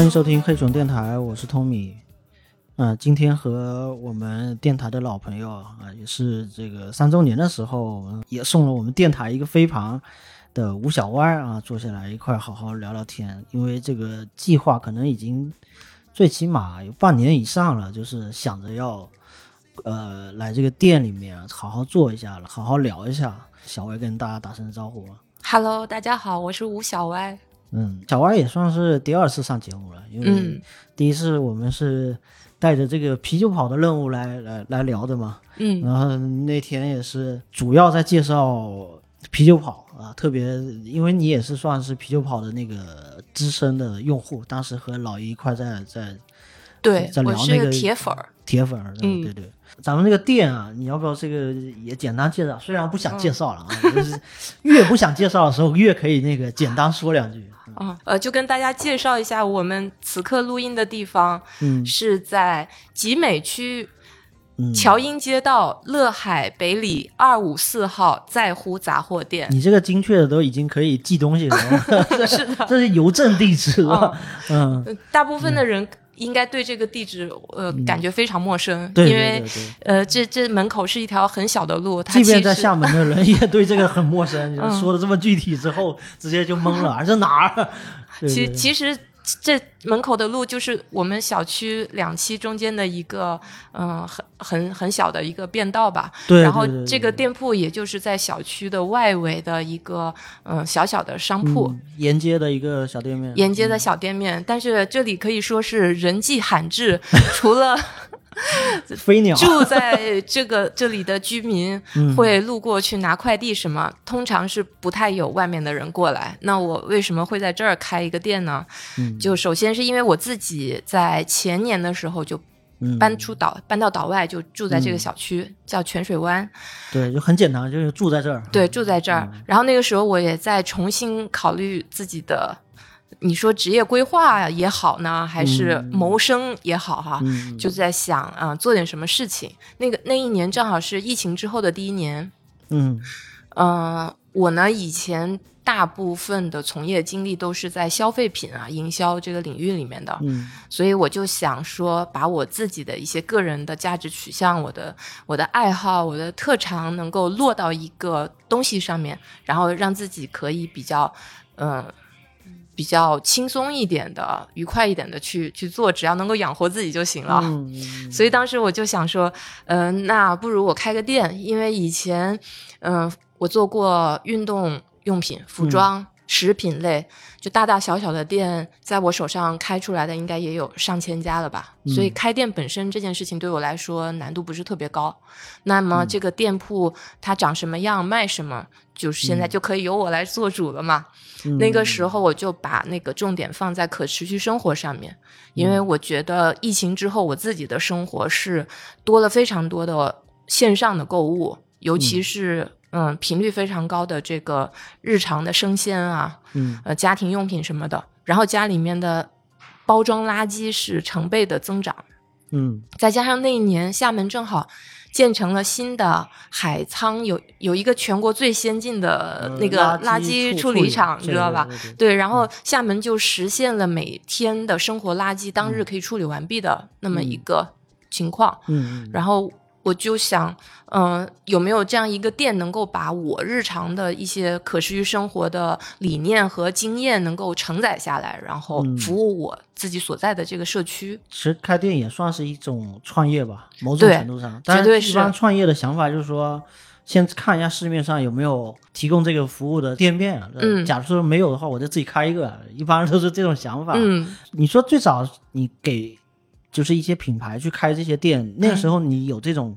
欢迎收听黑熊电台，我是 Tommy。嗯、今天和我们电台的老朋友啊、也是这个三周年的时候，也送了我们电台一个飞盘的吴小歪啊，坐下来一块好好聊聊天。因为这个计划可能已经最起码有半年以上了，就是想着要呃来这个店里面好好坐一下了，好好聊一下。小歪跟大家打声招呼吧。Hello，大家好，我是吴小歪。嗯，小歪也算是第二次上节目了，因为嗯第一次我们是带着这个啤酒跑的任务来来来聊的嘛，嗯然后那天也是主要在介绍啤酒跑啊，特别因为你也是算是啤酒跑的那个资深的用户，当时和老一一块在在对在，聊那个是铁粉儿。铁粉儿，对嗯对对。咱们这个店啊，你要不要这个也简单介绍？虽然不想介绍了啊，就是越不想介绍的时候，越可以那个简单说两句。啊，呃，就跟大家介绍一下，我们此刻录音的地方嗯是在集美区嗯，乔英街道乐海北里二五四号在乎杂货店。你这个精确的都已经可以寄东西了，是的，这是邮政地址了？嗯，呃大部分的人应该对这个地址呃感觉非常陌生，对因为。呃，这这门口是一条很小的路，他即便其实在厦门的人 也对这个很陌生，嗯说的这么具体之后，直接就懵了，这哪儿？其其实这门口的路就是我们小区两期中间的一个嗯、很很很小的一个便道吧。对，然后这个店铺也就是在小区的外围的一个嗯、小小的商铺。嗯沿街的一个小店面，沿街的小店面，但是这里可以说是人迹罕至，除了 飞鸟，住在这个这里的居民嗯会路过去拿快递什么，通常是不太有外面的人过来。那我为什么会在这儿开一个店呢？嗯就首先是因为我自己在前年的时候就嗯搬出岛，搬到岛外，就住在这个小区，叫泉水湾。对，就很简单，就是住在这儿。对，住在这儿。嗯然后那个时候我也在重新考虑自己的，你说职业规划也好呢，还是嗯。谋生也好哈，嗯，就在想啊、做点什么事情。那个那一年正好是疫情之后的第一年，嗯。呃，我呢以前大部分的从业经历都是在消费品啊、营销这个领域里面的，嗯。所以我就想说，把我自己的一些个人的价值取向、我的我的爱好、我的特长，能够落到一个东西上面，然后让自己可以比较，嗯、比较轻松一点的、愉快一点的去去做，只要能够养活自己就行了。所以当时我就想说，嗯、那不如我开个店，因为以前，嗯、我做过运动用品、服装、食品类，就大大小小的店，在我手上开出来的应该也有上千家了吧。所以开店本身这件事情对我来说难度不是特别高。那么这个店铺它长什么样，卖什么，就是现在就可以由我来做主了嘛。嗯那个时候我就把那个重点放在可持续生活上面，因为我觉得疫情之后我自己的生活是多了非常多的线上的购物，尤其是嗯频率非常高的这个日常的生鲜啊，嗯呃家庭用品什么的，然后家里面的包装垃圾是成倍的增长，嗯再加上那一年厦门正好建成了新的海沧，有有一个全国最先进的那个呃垃垃圾处理厂，你知道吧？？对然后厦门就实现了每天的生活垃圾当日可以处理完毕的那么一个情况。嗯嗯然后我就想，嗯、有没有这样一个店能够把我日常的一些可持续生活的理念和经验能够承载下来，然后嗯服务我自己所在的这个社区。其实开店也算是一种创业吧，某种程度上。但对一般创业的想法就是说，先看一下市面上有没有提供这个服务的店面啊。嗯假如说没有的话，我就自己开一个。一般都是这种想法。嗯，你说最早你给就是一些品牌去开这些店，那个时候你有这种、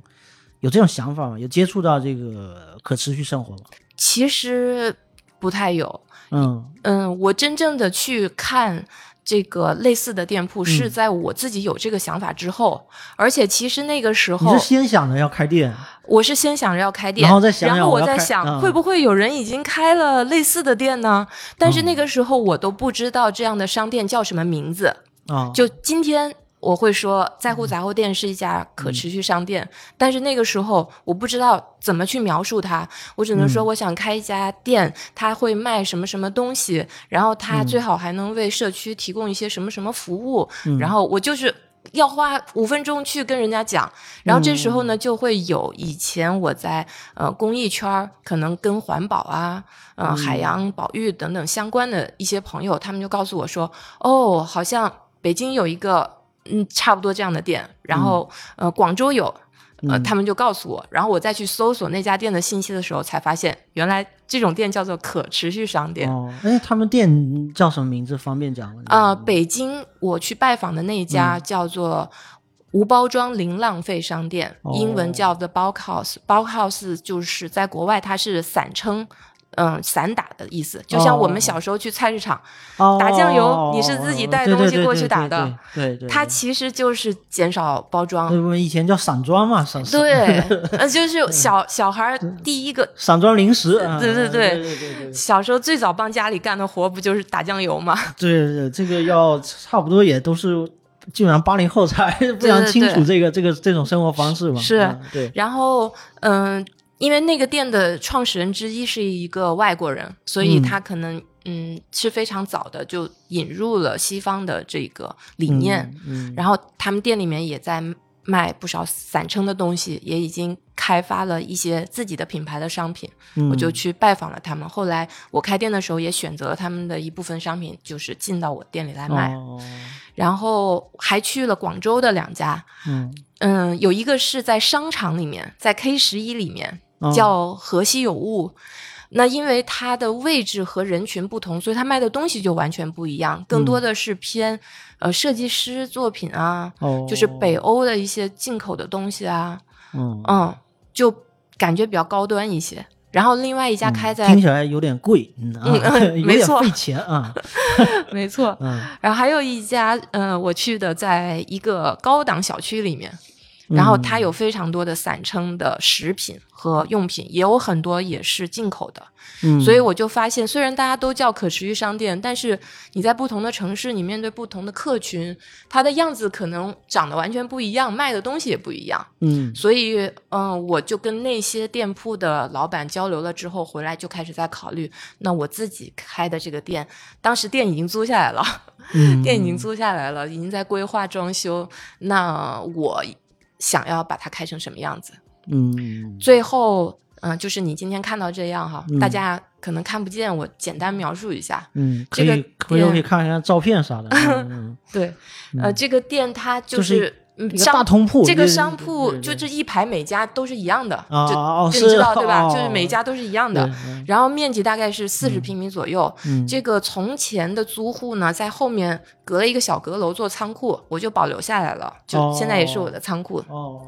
有这种想法吗？有接触到这个可持续生活吗？其实不太有。嗯嗯，我真正的去看这个类似的店铺，是嗯在我自己有这个想法之后，而且其实那个时候你候是先想着要开店，我是先想着要开店，然后再想想然后我在想、会不会有人已经开了类似的店呢？但是嗯那个时候我都不知道这样的商店叫什么名字。啊，就今天我会说在乎杂货店是一家可持续商店，但是那个时候我不知道怎么去描述它，我只能说我想开一家店，它会卖什么什么东西，然后它最好还能为社区提供一些什么什么服务，然后我就是要花五分钟去跟人家讲，然后这时候呢就会有以前我在呃公益圈儿可能跟环保啊、呃海洋保育等等相关的一些朋友，他们就告诉我说，哦，好像北京有一个。嗯，差不多这样的店，然后、呃，广州有，呃，他们就告诉我，然后我再去搜索那家店的信息的时候，才发现原来这种店叫做可持续商店。哦，哎，他们店叫什么名字？方便讲吗？啊、北京我去拜访的那一家叫做无包装零浪费商店，哦英文叫 The Bulk House。Bulk House 就是在国外它是散称。嗯，散打的意思，就像我们小时候去菜市场，哦打酱油你是自己带东西过去对对对打的对对对，它其实就是减少包装。对我们以前叫散装嘛，散对，呃，就是小小孩儿第一个散装零食，啊对对对对对对小时候最早帮家里干的活，不就是打酱油吗？对对，这个要差不多也都是基本上八零后才 非常清楚这个这个这种生活方式嘛，是嗯对，然后，嗯、因为那个店的创始人之一是一个外国人，所以他可能嗯是非常早的就引入了西方的这个理念，嗯，然后他们店里面也在卖不少散称的东西，也已经开发了一些自己的品牌的商品。嗯我就去拜访了他们。后来我开店的时候也选择了他们的一部分商品，就是进到我店里来卖。哦，然后还去了广州的两家，嗯，嗯，有一个是在商场里面，在 K 十一里面，哦叫河西有物。那因为它的位置和人群不同，所以它卖的东西就完全不一样，更多的是偏、呃设计师作品啊，哦，就是北欧的一些进口的东西啊，嗯，嗯，就感觉比较高端一些。然后另外一家开在、听起来有点贵，嗯 没错。点费钱啊，没错，嗯然后还有一家，呃，我去的在一个高档小区里面，然后它有非常多的散称的食品和用品，也有很多也是进口的。嗯，所以我就发现，虽然大家都叫可持续商店，但是你在不同的城市，你面对不同的客群，它的样子可能长得完全不一样，卖的东西也不一样。嗯所以，嗯，我就跟那些店铺的老板交流了之后，回来就开始在考虑，那我自己开的这个店，当时店已经租下来了，嗯 店已经租下来了，已经在规划装修，那我想要把它开成什么样子？嗯最后，嗯、就是你今天看到这样哈，嗯大家可能看不见，我简单描述一下。嗯，可这个以回头可以看一下照片啥的，对，呃，这个店它就就是是。嗯一个商大通铺这个商铺就这一排每家都是一样的，啊就哦就你知道是对吧？哦就是每家都是一样的然后面积大概是四十平米左右。嗯这个从前的租户呢，在后面隔了一个小阁楼做仓库，我就保留下来了，就现在也是我的仓库。哦，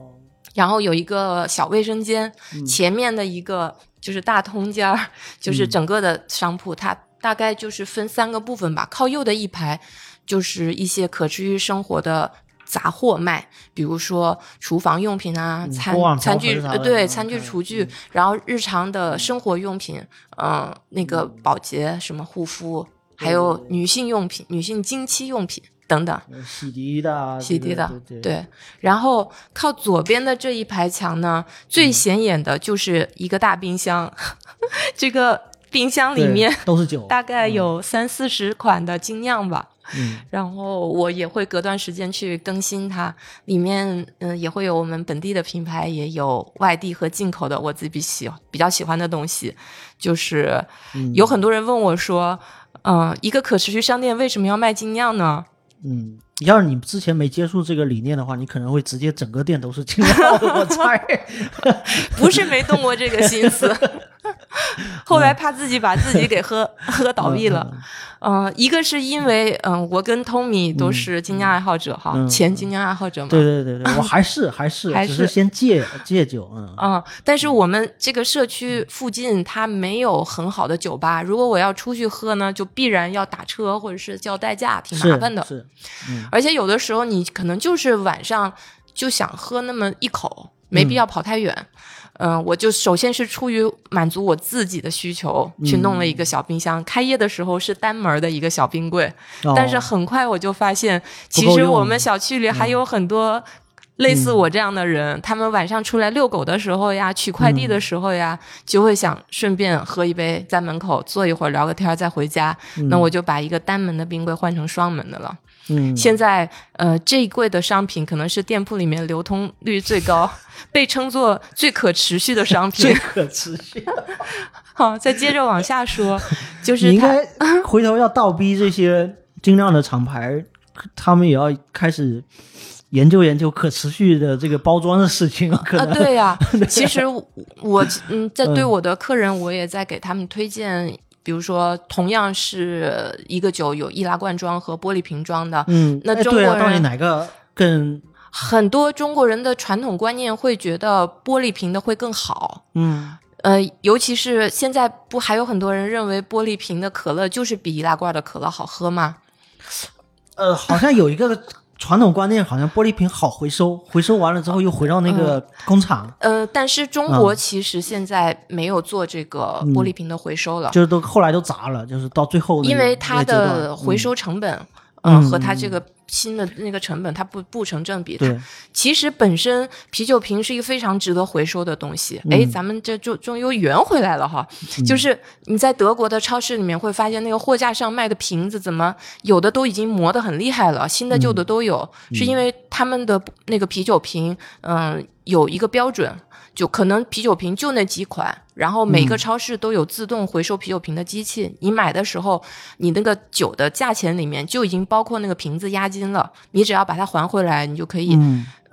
然后有一个小卫生间，嗯前面的一个就是大通间儿，就是整个的商铺，它大概就是分三个部分吧。靠右的一排就是一些可持续生活的。杂货卖，比如说厨房用品啊，嗯餐餐具，对，嗯餐具、厨具，然后日常的生活用品，嗯、那个保洁，什么护肤，还有女性用品、女性经期用品等等。洗涤的啊，洗涤的，对对，对。然后靠左边的这一排墙呢，最显眼的就是一个大冰箱，这个冰箱里面都是酒，大概有三四十款的精酿吧。嗯 然后我也会隔段时间去更新它，里面嗯、也会有我们本地的品牌，也有外地和进口的我自己喜比较喜欢的东西。就是嗯有很多人问我说，嗯、一个可持续商店为什么要卖精酿呢？嗯，要是你之前没接触这个理念的话，你可能会直接整个店都是精酿，我 猜。不是没动过这个心思，后来怕自己把自己给喝 喝倒闭了。嗯、一个是因为嗯、我跟 Tommy 都是精酿爱好者哈，嗯前精酿爱好者嘛。对对对对，我还是还是还是是先戒戒酒，嗯嗯，但是我们这个社区附近它没有很好的酒吧，如果我要出去喝呢，就必然要打车或者是叫代驾，挺麻烦的。是，嗯而且有的时候你可能就是晚上就想喝那么一口，没必要跑太远。嗯、我就首先是出于满足我自己的需求，去弄了一个小冰箱。开业的时候是单门的一个小冰柜，但是哦很快我就发现，其实我们小区里还有很多类似我这样的人，他们晚上出来遛狗的时候呀，取快递的时候呀，就会想顺便喝一杯，在门口坐一会儿聊个天儿再回家。那我就把一个单门的冰柜换成双门的了。嗯，现在呃，这一柜的商品可能是店铺里面流通率最高，被称作最可持续的商品最。可持续。好，再接着往下说，就是你应该回头要倒逼这些精酿的厂牌，他们也要开始研究研究可持续的这个包装的事情，可啊，能。对呀、其实我嗯，在对嗯我的客人，我也在给他们推荐，比如说同样是一个酒有易拉罐装和玻璃瓶装的，嗯，那中国人到底哪个更很多中国人的传统观念会觉得玻璃瓶的会更好。嗯呃，尤其是现在不还有很多人认为玻璃瓶的可乐就是比易拉罐的可乐好喝吗？呃，好像有一个传统观念，好像玻璃瓶好回收，回收完了之后又回到那个工厂，呃，但是中啊国其实现在没有做这个玻璃瓶的回收了，就是都后来都砸了，就是到最后那个因为它的回收成本，嗯嗯，和它这个新的那个成本，它不不成正比。对它其实本身啤酒瓶是一个非常值得回收的东西。嗯哎、咱们这就终于又圆回来了哈。就是你在德国的超市里面会发现，那个货架上卖的瓶子，怎么有的都已经磨得很厉害了，新的旧的都有，嗯是因为他们的那个啤酒瓶，嗯、有一个标准。就可能啤酒瓶就那几款，然后每嗯个超市都有自动回收啤酒瓶的机器。你买的时候，你那个酒的价钱里面就已经包括那个瓶子押金了，你只要把它还回来，你就可以，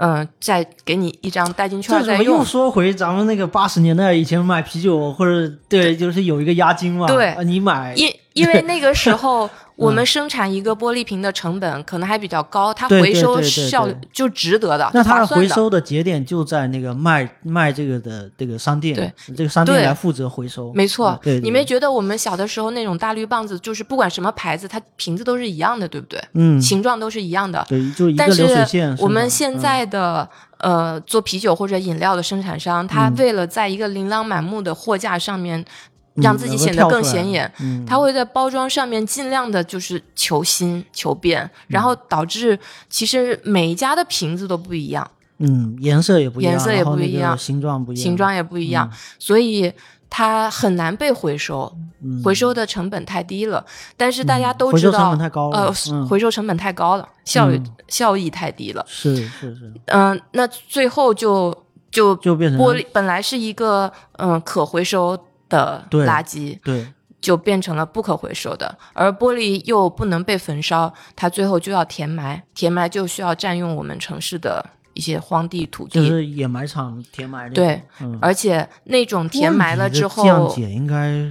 嗯、嗯，再给你一张代金券再用怎么又。说回咱们那个八十年代以前买啤酒或者对，就是有一个押金嘛，对。啊你买。因因为那个时候我们生产一个玻璃瓶的成本可能还比较高，它回收效率就值得的，那它。回收的节点就在那个卖卖这个的这个商店，对，这个商店来负责回收，没错。嗯，对，对你没觉得我们小的时候那种大绿棒子，就是不管什么牌子，它瓶子都是一样的，对不对？嗯，形状都是一样的。对，就一但个流水是线。我们现在的、呃做啤酒或者饮料的生产商，他嗯。为了在一个琳琅满目的货架上面让自己显得更显眼，嗯。他会在包装上面尽量的就是求新求变，然后导致其实每一家的瓶子都不一样，嗯颜色也不一样，颜色也不一样形状不一样，形状也不一样，所以它很难被回收，回收的成本太低了。但是大家都知道，呃，嗯。回收成本太高了，效率、效益太低了。是是是，嗯、那最后就就就变成玻璃本来是一个嗯、可回收的垃圾，对，就变成了不可回收的，而玻璃又不能被焚烧，它最后就要填埋，填埋就需要占用我们城市的一些荒地土地，就是掩埋场填埋的，对嗯，而且那种填埋了之后，降解应该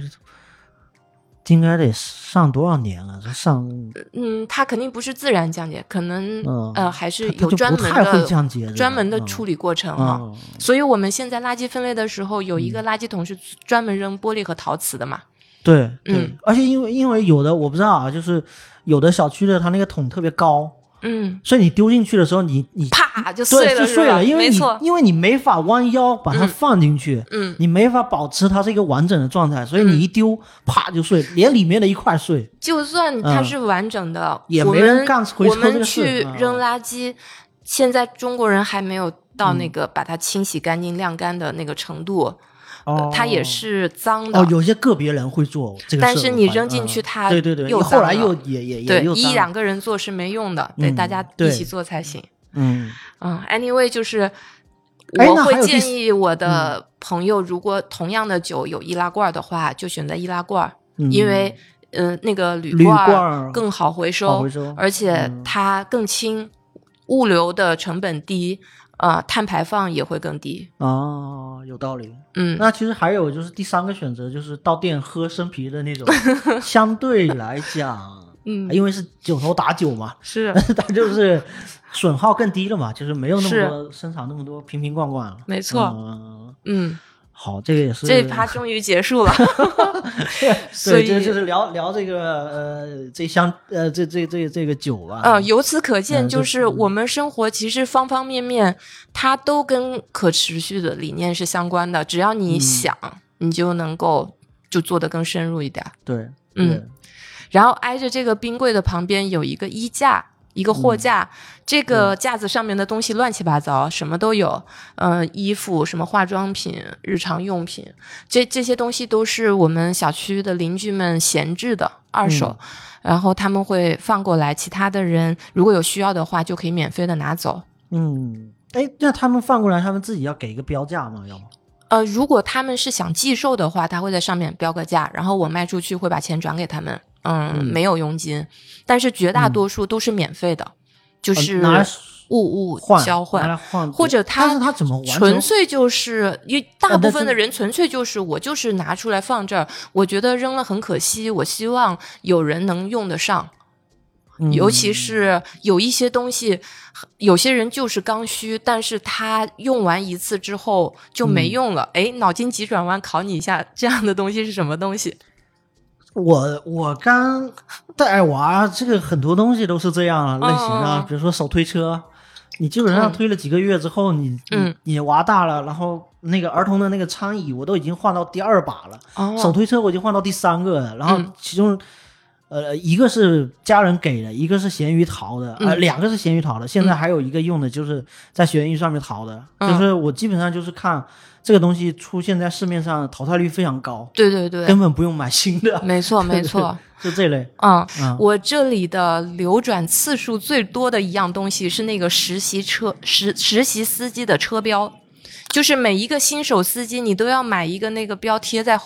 应该得上多少年了？这上嗯，它肯定不是自然降解，可能、嗯呃还是有专门的降解这个专门的嗯处理过程哈、嗯所以我们现在垃圾分类的时候，有一个垃圾桶是专门扔玻璃和陶瓷的嘛。对对嗯，而且因为因为有的我不知道啊，就是有的小区的它那个桶特别高，嗯，所以你丢进去的时候，你你啪就碎了，就碎了，因为你因为你没法弯腰把它嗯放进去，嗯，你没法保持它是一个完整的状态，所以你一丢，啪就碎，连里面的一块碎。就算它嗯是完整的，也没人干回收我们去嗯扔垃圾，现在中国人还没有到那个把它清洗干净、晾干的那个程度，呃哦，它也是脏的。哦，有些个别人会做这个，但是你扔进去嗯它对对对，又后来又也也也对一两个人做是没用的，得嗯大家一起做才行。嗯。嗯，anyway，就是哎我会建议我的朋友，如果同样的酒有易拉罐的话，就选择易拉罐，嗯。因为呃那个铝铝罐更好回收，回收。而且嗯。它更轻，物流的成本低，呃，碳排放也会更低。哦，有道理。嗯，那其实还有就是第三个选择，就是到店喝生啤的那种，相对来讲，嗯因为是九头打酒嘛，是它就是损耗更低了嘛，就是没有那么多生产那么多瓶瓶罐罐了。没错嗯嗯好，这个也是这一趴终于结束了。所，以这就是聊聊这个呃这箱呃这这这这个酒吧。嗯，由此可见，嗯就就是我们生活其实方方面面，它都跟可持续的理念是相关的。只要嗯你想，你就能够就做得更深入一点。对，嗯，然后挨着这个冰柜的旁边有一个衣架，一个货架，这个架子上面的东西乱七八糟，什么都有，呃，衣服、什么化妆品、日常用品，这这些东西都是我们小区的邻居们闲置的二手。然后他们会放过来，其他的人如果有需要的话，就可以免费的拿走。嗯，哎，那他们放过来，他们自己要给一个标价吗？要吗？呃，如果他们是想寄售的话，他会在上面标个价，然后我卖出去会把钱转给他们。嗯，嗯没有佣金，但是绝大多数都是免费的，就是呃拿来物物交换或者他但是他怎么纯粹就是因为大部分的人纯粹就是我就是拿出来放这儿，我觉得扔了很可惜，我希望有人能用得上。嗯尤其是有一些东西，有些人就是刚需，但是他用完一次之后就没嗯用了。哎、脑筋急转弯考你一下，这样的东西是什么东西？我我刚带娃，这个很多东西都是这样啊，类型啊，嗯比如说手推车，你基本上嗯推了几个月之后，你嗯你你娃大了，然后那个儿童的那个餐椅，我都已经换到第二把了，哦手推车我已经换到第三个了，然后嗯其中。呃，一个是家人给的，一个是闲鱼淘的，呃，嗯两个是闲鱼淘的，现在还有一个用的就是在闲鱼上面淘的，嗯就是我基本上就是看这个东西出现在市面上，淘汰率非常高，对对对，根本不用买新的，没错 没错。就这类。嗯，嗯我这里的流转次数最多的一样东西是那个实习车实实习司机的车标，就是每一个新手司机你都要买一个那个标贴在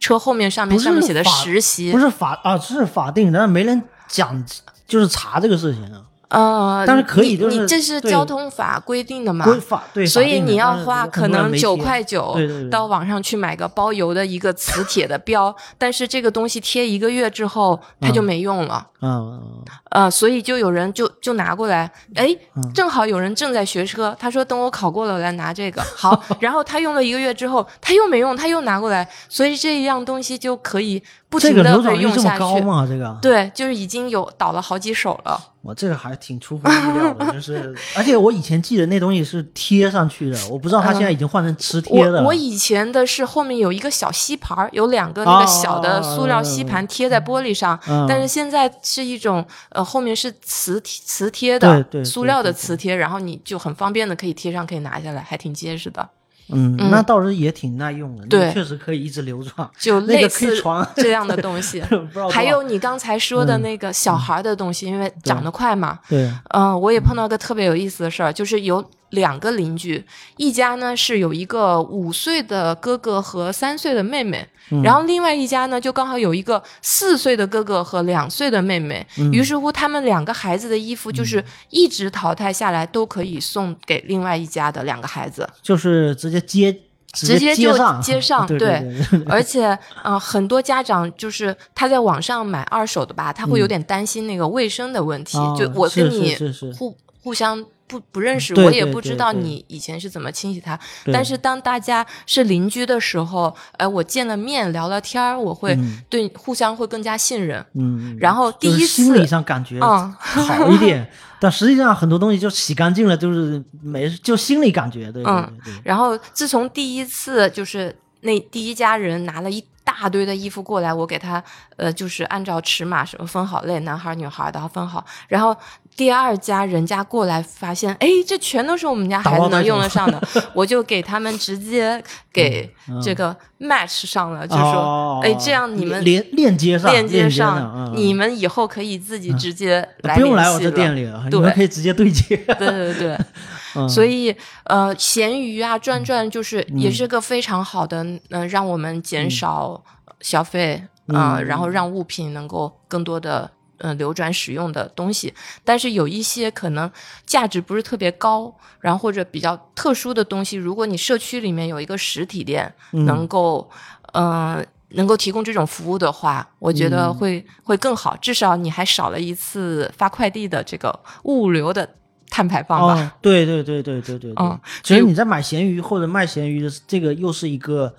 车后面上面，上面写的实习不。是法啊，是法定，但是没人讲，就是查这个事情啊。呃，但是可以你就是你这是交通法规定的嘛？规法对，所以你要花可能九块九到网上去买个包邮的一个磁铁的标，但是这个东西贴一个月之后它就嗯没用了。嗯，呃，所以就有人就就拿过来，哎，嗯正好有人正在学车，他说等我考过了我来拿这个。好，然后他用了一个月之后，他又没用，他又拿过来，所以这一样东西就可以不这个停的被流转率这么。高吗？这个，对，就是已经有倒了好几手了。我这个还挺出乎意料的，就 是，而且我以前记得那东西是贴上去的，我不知道它现在已经换成磁贴的了。我我以前的是后面有一个小吸盘，有两个那个小的塑料吸盘贴在玻璃上，但是现在是一种呃后面是磁磁贴的对对塑料的磁贴，然后你就很方便的可以贴上，可以拿下来，还挺结实的，嗯，嗯那倒是也挺耐用的，那对确实可以一直流转。就类似这样的东西。还有你刚才说的嗯那个小孩的东西，因为长得快嘛，对，嗯、我也碰到个特别有意思的事儿，就是有两个邻居，一家呢是有一个五岁的哥哥和三岁的妹妹，嗯。然后另外一家呢就刚好有一个四岁的哥哥和两岁的妹妹，嗯。于是乎他们两个孩子的衣服就是一直淘汰下来，都可以送给另外一家的两个孩子。就是直接接，直接就接上，接上对对 对。对。而且，呃，很多家长就是他在网上买二手的吧，他会有点担心那个卫生的问题。就我跟是你互互相不不认识，我也不知道你以前是怎么清洗它。但是当大家是邻居的时候，哎、我见了面聊聊天儿，我会嗯对互相会更加信任。嗯，然后第就是一心理次，上感觉嗯好一点，但实际上很多东西就洗干净了，就是没就心里感觉，对对嗯然后自从第一次就是那第一家人拿了一大堆的衣服过来，我给他呃就是按照尺码什么分好类，男孩儿女孩儿的分好。然后第二家人家过来发现，哎，这全都是我们家孩子能用得上的，我就给他们直接给这个 match 上了，就说，哦。哎，这样你们连链接上，链接接上，嗯。你们以后可以自己直接来不用来我这店里了，你对们可以直接对接。对对对，嗯。所以呃，闲鱼啊、转转就是也是个非常好的，嗯、让我们减少消费，呃嗯。然后让物品能够更多的。嗯，流转使用的东西，但是有一些可能价值不是特别高，然后或者比较特殊的东西，如果你社区里面有一个实体店，嗯能够，呃，能够提供这种服务的话，我觉嗯得会、会更好，至少你还少了一次发快递的这个物流的碳排放吧。哦，对对对对对对对。嗯其实你在买咸鱼或者卖咸鱼的这个又是一个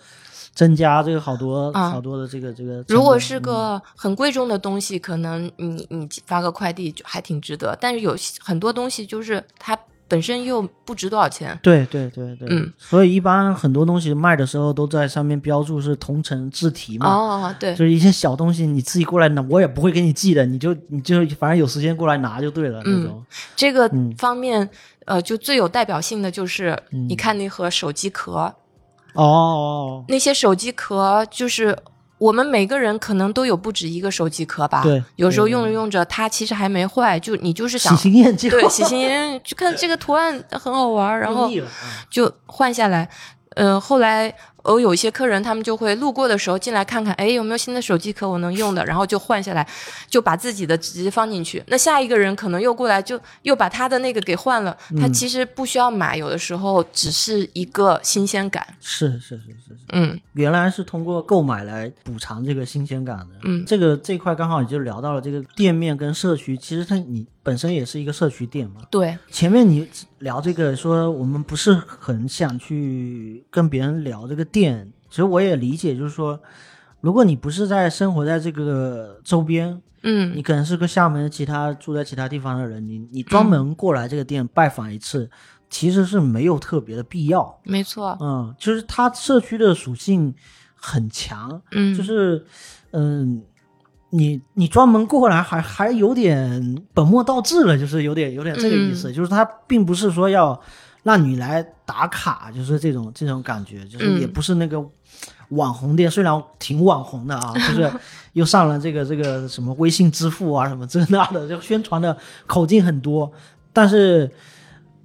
增加这个好多、嗯好多的这个这个。如果是嗯个很贵重的东西，可能你你发个快递就还挺值得。但是有些很多东西就是它本身又不值多少钱。对对对对，嗯，所以一般很多东西卖的时候都在上面标注是同城自提嘛。哦，对就，是一些小东西，你自己过来拿，我也不会给你寄的，你就你就反正有时间过来拿就对了、嗯那种。这个嗯方面，呃，就最有代表性的就是，嗯你看那盒手机壳，哦哦，那些手机壳就是。我们每个人可能都有不止一个手机壳吧？对有时候用着用着，它其实还没坏，就你就是想喜新厌旧，对喜新厌旧，就看这个图案很好玩，然后就换下来。呃，后来我有一些客人，他们就会路过的时候进来看看，哎，有没有新的手机壳我能用的，然后就换下来，就把自己的直接放进去。那下一个人可能又过来，就又把他的那个给换了。他嗯其实不需要买，有的时候只是一个新鲜感。是是是是是，嗯原来是通过购买来补偿这个新鲜感的。嗯这个这一块刚好也就聊到了这个店面跟社区，其实它你本身也是一个社区店嘛。对，前面你聊这个说我们不是很想去跟别人聊这个店，其实我也理解，就是说，如果你不是在生活在这个周边，嗯你嗯可能是个厦门其他住在其他地方的人，你你专门过来这个店拜访一次，其实是没有特别的必要。没错，嗯，就是它社区的属性很强，嗯，就是嗯。你你专门过来还还有点本末倒置了，就是有点有点这个意思，就是他并不是说要让你来打卡，就是这种这种感觉，就是嗯。也不是那个网红店，虽然挺网红的啊，就是 又上了这个这个什么微信支付啊什么这那的，就宣传的口径很多，但是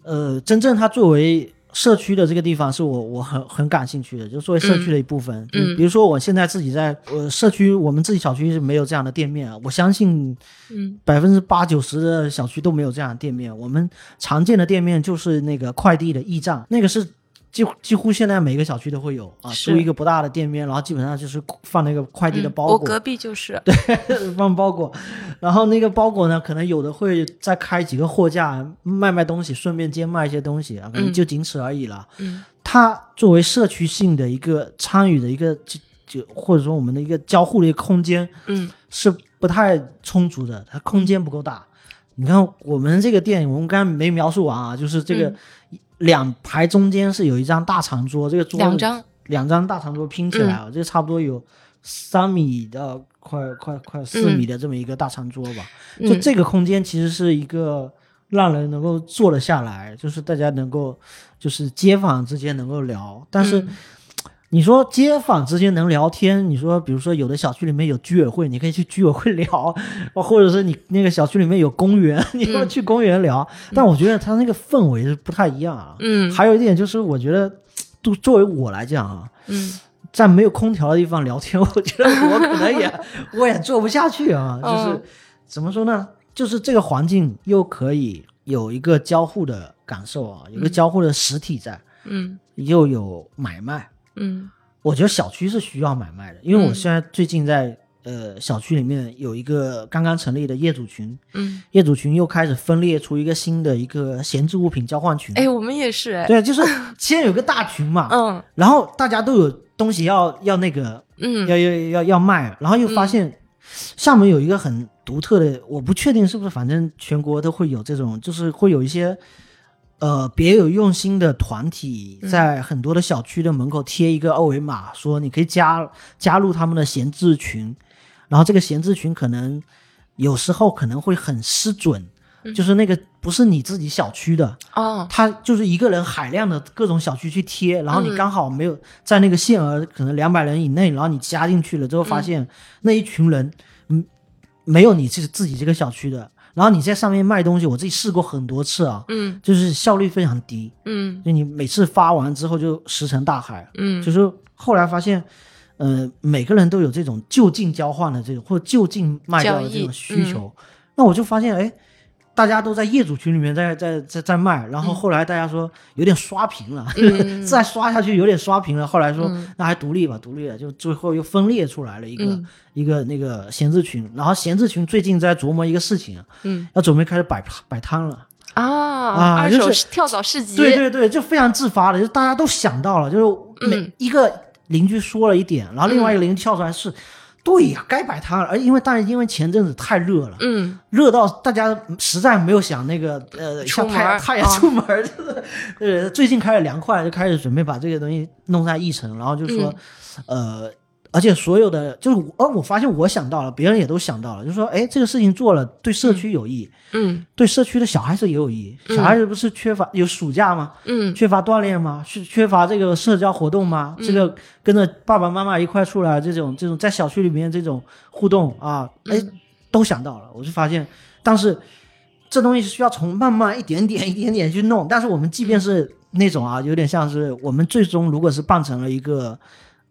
呃，真正他作为社区的这个地方，是我我很很感兴趣的，就作为社区的一部分。嗯比如说我现在自己在呃社区，我们自己小区是没有这样的店面啊，我相信嗯百分之八九十的小区都没有这样的店面。我们常见的店面就是那个快递的驿站，那个是几乎几乎现在每个小区都会有啊，租一个不大的店面，然后基本上就是放那个快递的嗯包裹，我隔壁就是对，放包裹，然后那个包裹呢，可能有的会再开几个货架卖卖东西，顺便兼卖一些东西啊，可能嗯。就仅此而已了。嗯。它作为社区性的一个参与的一个就就或者说我们的一个交互的一个空间嗯。是不太充足的，它空间不够大。你看我们这个店，我们刚才没描述完啊，就是这个两排中间是有一张大长桌，这个桌两张，两张大长桌拼起来啊，这差不多有三米的快快快四米的这么一个大长桌吧。嗯就这个空间其实是一个让人能够坐得下来，就是大家能够就是街坊之间能够聊，但是。嗯你说街坊之间能聊天，你说比如说有的小区里面有居委会，你可以去居委会 聊，或者是你那个小区里面有公园，你要去公园聊。但我觉得它那个氛围是不太一样啊。嗯还有一点就是，我觉得，都作为我来讲啊，嗯在没有空调的地方聊天，我觉得我可能也 我也做不下去啊。就是、嗯怎么说呢？就是这个环境又可以有一个交互的感受啊，有个交互的实体在，嗯又有买卖。嗯。我觉得小区是需要买卖的，因为我嗯。现在最近在、呃小区里面有一个刚刚成立的业主群，嗯，业主群又开始分裂出一个新的一个闲置物品交换群。哎，我们也是哎，对，就是 先有个大群嘛，嗯。然后大家都有东西要要那个嗯。要要要要卖，然后又发现厦门有一个很独特的，我不确定是不是，反正全国都会有这种，就是会有一些呃别有用心的团体嗯。在很多的小区的门口贴一个二维码，说你可以加加入他们的闲置群，然后这个闲置群可能有时候可能会很失准。就是那个不是你自己小区的，哦。他就是一个人海量的各种小区去贴，然后你嗯刚好没有在那个限额可能两百人以内，然后你加进去了之后，发现那一群人，嗯，没有你自自己这个小区的，然后你在上面卖东西，我自己试过很多次啊，嗯。就是效率非常低，嗯。就你每次发完之后就石沉大海，嗯。就是后来发现。呃，每个人都有这种就近交换的这种或者就近卖掉的这种需求，那我就发现，哎，大家都在业主群里面在在在在卖，然后后来大家说有点刷屏了，嗯 再刷下去有点刷屏了。后来说、嗯那还独立吧，独立了，就最后又分裂出来了一个、嗯一个那个闲置群。然后闲置群最近在琢磨一个事情，要准备开始摆摆摊了。啊啊二手就是跳蚤市集，对对对，就非常自发的，就大家都想到了，就是每嗯一个邻居说了一点，然后另外一个邻居跳出来是，对呀，该摆摊了。而因为但是因为前阵子太热了，嗯热到大家实在没有想那个呃出像太门太阳出门儿，就是呃最近开始凉快了，就开始准备把这个东西弄在一层，然后就说、嗯呃。而且所有的就是我，而我发现我想到了，别人也都想到了，就是说，哎，这个事情做了对社区有益，嗯对社区的小孩子也有益。小孩子不是缺乏有暑假吗？嗯缺乏锻炼吗？是缺乏这个社交活动吗？这个跟着爸爸妈妈一块出来，这种这种在小区里面这种互动啊，哎，都想到了。我就发现，但是这东西是需要从慢慢一点点一点点去弄。但是我们即便是那种啊，有点像是我们最终如果是办成了一个。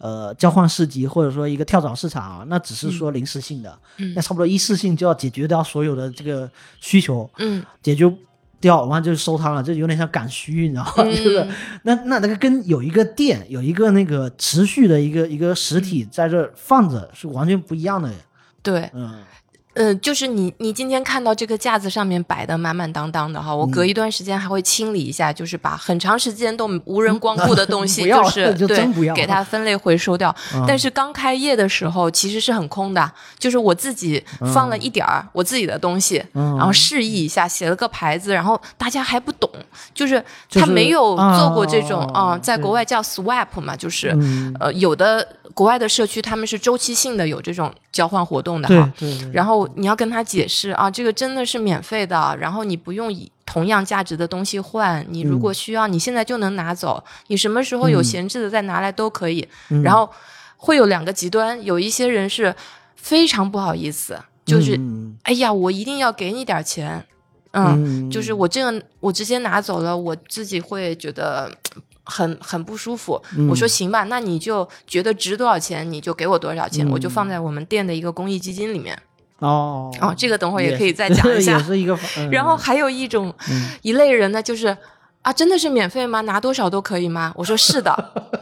呃，交换市集或者说一个跳蚤市场啊，那只是说临时性的，嗯那差不多一次性就要解决掉所有的这个需求，嗯解决掉，完就收摊了，就有点像赶虚，你知道吗？就是嗯那那那个跟有一个店，有一个那个持续的一个一个实体在这放着是完全不一样的。对，嗯呃，就是你你今天看到这个架子上面摆的满满当当的哈，我嗯隔一段时间还会清理一下，就是把很长时间都无人光顾的东西，不要是 就对给它分类回收掉。嗯但是刚开业的时候其实是很空的，就是我自己放了一点儿我自己的东西，嗯然后示意一下，写了个牌子，然后大家还不懂，就是他没有做过这种啊啊、在国外叫 swap 嘛，就是、嗯，呃有的国外的社区他们是周期性的有这种交换活动的哈。然后你要跟他解释啊，这个真的是免费的，然后你不用以同样价值的东西换，你如果需要，你现在就能拿走，你什么时候有嗯闲置的再拿来都可以。嗯然后会有两个极端，有一些人是非常不好意思，就是、嗯哎呀，我一定要给你点钱，嗯，嗯就是我这个我直接拿走了，我自己会觉得。很很不舒服，嗯我说行吧，那你就觉得值多少钱，你就给我多少钱，我就放在我们店的一个公益基金里面。哦哦，这个等会儿也也可以再讲一下 也。是一个。嗯然后还有一种、嗯一类人呢，就是啊，真的是免费吗？拿多少都可以吗？我说是的，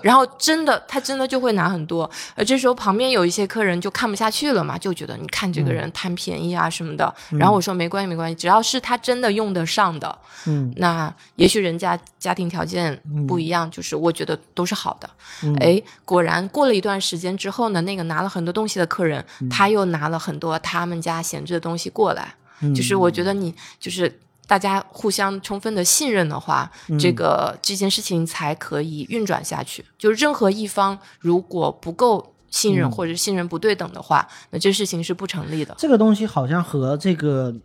然后真的他真的就会拿很多，而这时候旁边有一些客人就看不下去了嘛，就觉得你看这个人贪便宜啊什么的。然后我说没关系没关系，只要是他真的用得上的，嗯那也许人家家庭条件不一样，就是我觉得都是好的。嗯哎，果然过了一段时间之后呢，那个拿了很多东西的客人，嗯他又拿了很多他们家闲置的东西过来。嗯就是我觉得你就是大家互相充分的信任的话，嗯。这个这件事情才可以运转下去。就是任何一方如果不够信任、嗯。或者信任不对等的话，那这事情是不成立的。这个东西好像和这个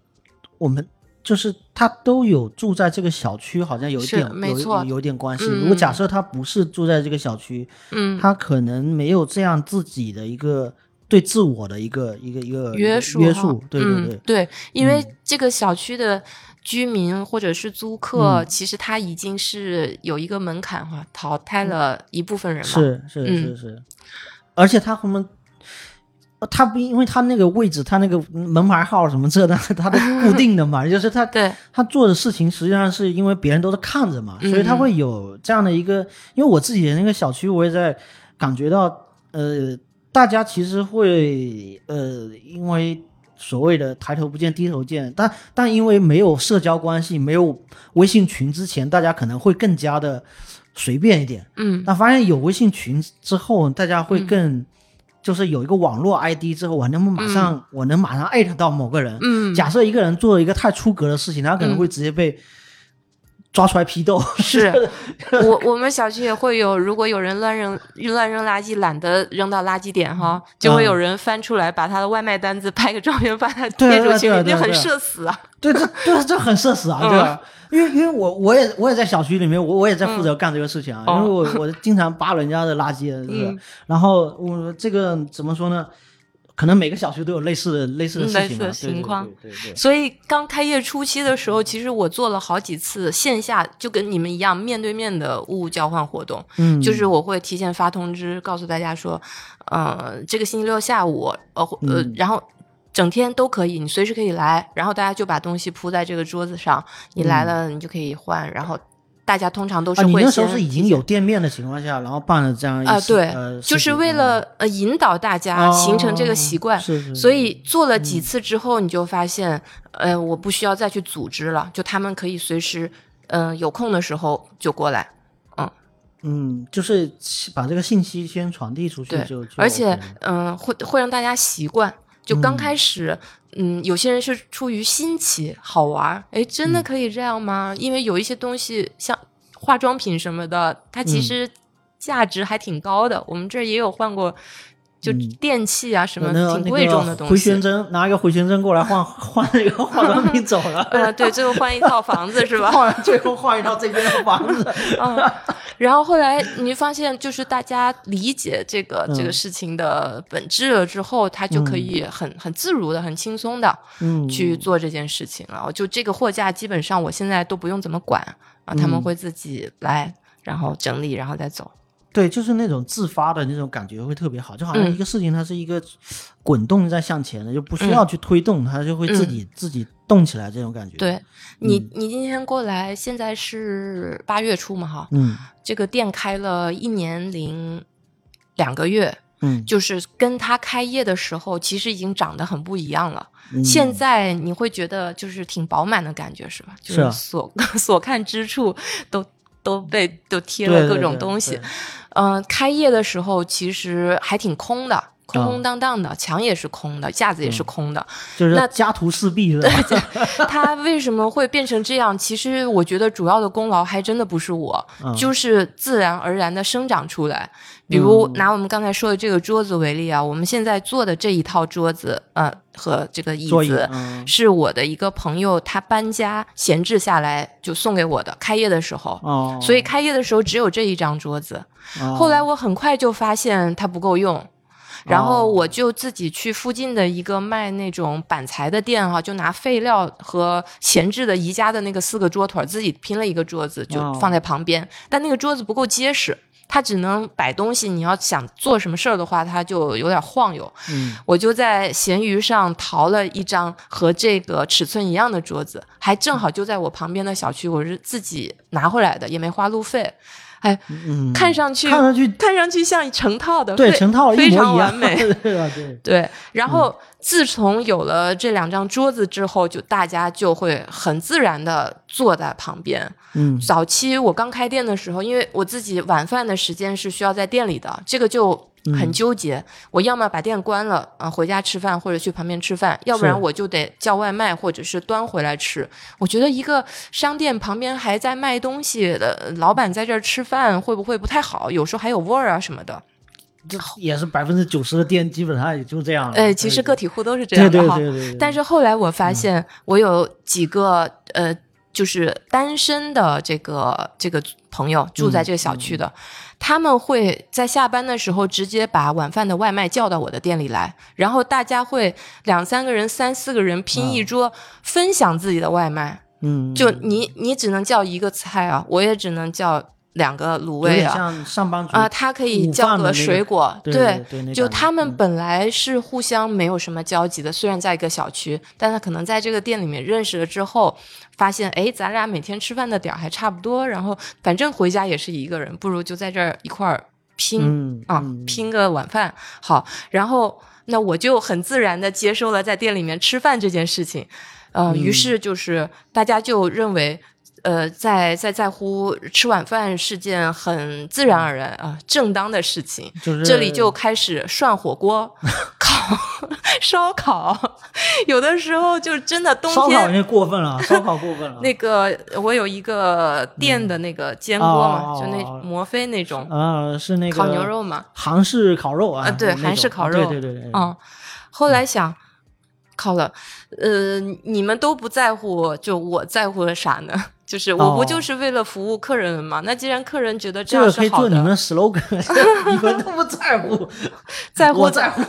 我们就是他都有住在这个小区，好像有一点有没错有点关系。嗯。如果假设他不是住在这个小区，嗯，他可能没有这样自己的一个对自我的一个一个一个约束约束，对对对嗯，对，因为这个小区的居民或者是租客，嗯其实他已经是有一个门槛哈，淘汰了一部分人嘛。是是嗯是是，而且他们。呃他不，因为他那个位置，他那个门牌号什么这的，他的固定的嘛，就是他对，他做的事情实际上是因为别人都是看着嘛，嗯所以他会有这样的一个。因为我自己的那个小区，我也在感觉到，呃，大家其实会呃，因为所谓的抬头不见低头见，但但因为没有社交关系，没有微信群之前，大家可能会更加的随便一点。嗯。但发现有微信群之后，大家会更。就是有一个网络 ID 之后，我能不能马上、我能马上艾特到某个人，嗯，假设一个人做了一个太出格的事情，他可能会直接被抓出来批斗。是。我我们小区也会有，如果有人乱扔乱扔垃圾，懒得扔到垃圾点哈，就会有人翻出来把他的外卖单子拍个照片，把它对啊贴出去，就很社死啊。对，这对这很社死啊，嗯。对吧？因为因为我我也我也在小区里面，我我也在负责干这个事情啊，嗯因为我我经常扒人家的垃圾，是不是嗯。然后我这个怎么说呢？可能每个小区都有类似的类似的嗯类似的事情况。对对对对所以刚开业初期的时候，其实我做了好几次线下，就跟你们一样面对面的物物交换活动。嗯，就是我会提前发通知，告诉大家说，呃，这个星期六下午，呃呃，嗯然后整天都可以，你随时可以来，然后大家就把东西铺在这个桌子上，你来嗯了你就可以换，然后大家通常都是会那时候是已经有店面的情况下，然后办了这样一啊、次对，呃，就是为了呃引导大家形成这个习惯，哦是是，所以做了几次之后，你就发现，呃，我不需要再去组织了，就他们可以随时，嗯、有空的时候就过来。嗯嗯，就是把这个信息先传递出去对就，就而且嗯、会会让大家习惯。就刚开始，嗯有些人是出于新奇、好玩儿，哎，真嗯的可以这样吗？因为有一些东西，像化妆品什么的，它嗯其实价值还挺高的。我们这儿也有换过，就嗯电器啊什么挺贵重的东西那个回旋。针，拿一个回旋针过来换 换那个化妆品走了，呃，对，最后换一套房子是吧？换最后换一套这边的房子，嗯，然后后来你发现，就是大家理解这个、这个嗯事情的本质了之后，他就可以很很自如的、很轻松的嗯，去做这件事情了。就这个货架，基本上我现在都不用怎么管啊，他们嗯会自己来，然后整理，然后再走。对，就是那种自发的那种感觉会特别好，就好像嗯。一个事情它是一个滚动在向前的，就不需要去推动，它就会自己、自己动起来这种感觉。，嗯对你，你今天过来，现在是八月初嘛，哈，嗯。这个店开了一年零两个月，嗯，就是跟它开业的时候，其实已经长得很不一样了。嗯。现在你会觉得就是挺饱满的感觉，是吧？就是啊。所 所看之处都都被都贴了各种东西对。嗯、开业的时候其实还挺空的，空啊空荡荡的，墙也是空的，架子也是嗯空的。就是那家徒四壁是吧？它为什么会变成这样？其实我觉得主要的功劳还真的不是我，嗯就是自然而然的生长出来。比如嗯拿我们刚才说的这个桌子为例啊，我们现在做的这一套桌子，呃，和这个椅子，嗯是我的一个朋友他搬家闲置下来就送给我的，开业的时候。哦，所以开业的时候只有这一张桌子，哦后来我很快就发现它不够用，然后哦我就自己去附近的一个卖那种板材的店哈、就拿废料和闲置的宜家的那个四个桌腿自己拼了一个桌子，就哦放在旁边。但那个桌子不够结实，它只能摆东西。你要想做什么事儿的话，它就有点晃悠。嗯我就在闲鱼上淘了一张和这个尺寸一样的桌子，还正好就在我旁边的小区，我是自己拿回来的，也没花路费。哎，嗯，看上去看上去看上去像成套的，对非成套一非常完美。对吧？对，对，然后嗯自从有了这两张桌子之后，就大家就会很自然的坐在旁边。嗯早期我刚开店的时候，因为我自己晚饭的时间是需要在店里的，这个就很嗯纠结。我要么把店关了，啊、回家吃饭或者去旁边吃饭，要不然我就得叫外卖或者是端回来吃。我觉得一个商店旁边还在卖东西的老板在这儿吃饭，会不会不太好？有时候还有味儿啊什么的。这也是百分之九十的店基本上也就这样了。呃，其实个体户都是这样的哈。对对对对，但是后来我发现，我有几个呃，就是单身的这个这个朋友住在这个小区的，他们会在下班的时候直接把晚饭的外卖叫到我的店里来，然后大家会两三个人、三四个人拼一桌，分享自己的外卖。嗯，就你你只能叫一个菜啊，我也只能叫两个卤味啊。点像上班族啊，他可以午叫个水果，对就他们嗯本来是互相没有什么交集的，虽然在一个小区，但他可能在这个店里面认识了之后，发现哎，咱俩每天吃饭的点儿还差不多，然后反正回家也是一个人，不如就在这儿一块儿拼、嗯啊，嗯拼个晚饭好，然后那我就很自然的接受了在店里面吃饭这件事情，呃，嗯于是就是大家就认为。呃，在在在乎吃晚饭是件很自然而然啊、正当的事情。就是这里就开始涮火锅、烤烧烤，有的时候就真的冬天烧烤过分了，烧烤过分了。那个我有一个电的那个煎锅嘛，哦就那摩飞那种、啊，是那个烤牛肉嘛，韩式烤肉啊，啊对韩式烤肉对对对对，嗯，后来想。靠了，呃，你们都不在乎，就我在乎了啥呢？就是我不哦就是为了服务客人嘛？那既然客人觉得这这样是好个可以做你们的，slogan，你们都不在乎，在乎我在乎，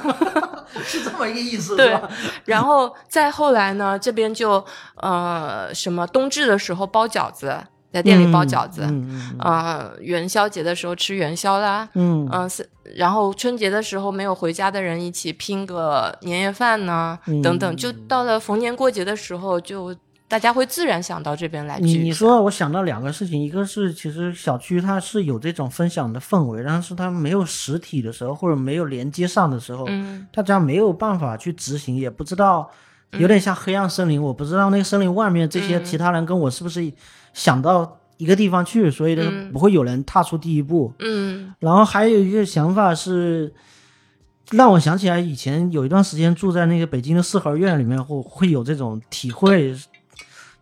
是这么一个意思，对吧？然后再后来呢，这边就呃什么冬至的时候包饺子，在店里包饺子，嗯嗯嗯呃元宵节的时候吃元宵啦，嗯嗯、是然后春节的时候没有回家的人一起拼个年夜饭呢，嗯等等，就到了逢年过节的时候就大家会自然想到这边来你你说，我想到两个事情，一个是其实小区它是有这种分享的氛围，但是它没有实体的时候，或者没有连接上的时候，嗯。大家没有办法去执行，也不知道，有点像黑暗森林，我不知道那个森林外面这些嗯其他人跟我是不是想到一个地方去，所以呢嗯不会有人踏出第一步。嗯。然后还有一个想法是，让我想起来以前有一段时间住在那个北京的四合院里面，会会有这种体会，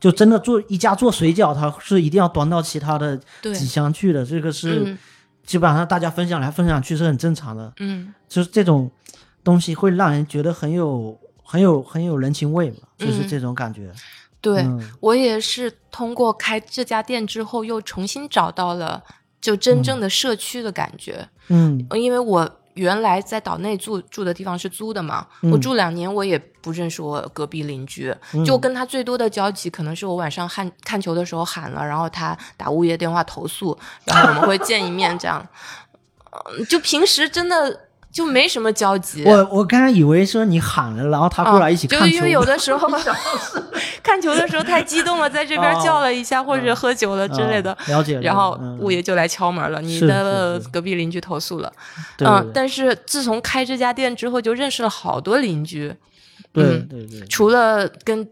就真的做一家做水饺，它是一定要端到其他的几箱去的，这个是嗯。基本上大家分享来分享去是很正常的，嗯。就是这种东西会让人觉得很有很有很有人情味嘛，就是嗯这种感觉。对、嗯。我也是通过开这家店之后，又重新找到了就真正的社区的感觉。嗯。因为我原来在岛内住住的地方是租的嘛，嗯我住两年，我也不认识我隔壁邻居，就跟他最多的交集可能是我晚上看看球的时候喊了，然后他打物业电话投诉，然后我们会见一面这样。嗯就平时真的就没什么交集。我我刚才以为说你喊了，然后他过来一起看球，啊就因为有的时候 看球的时候太激动了，在这边叫了一下、或者喝酒了之类的，啊了解。然后物业就来敲门了，你的隔壁邻居投诉了。对嗯，但是自从开这家店之后，就认识了好多邻居，对嗯对对，除了跟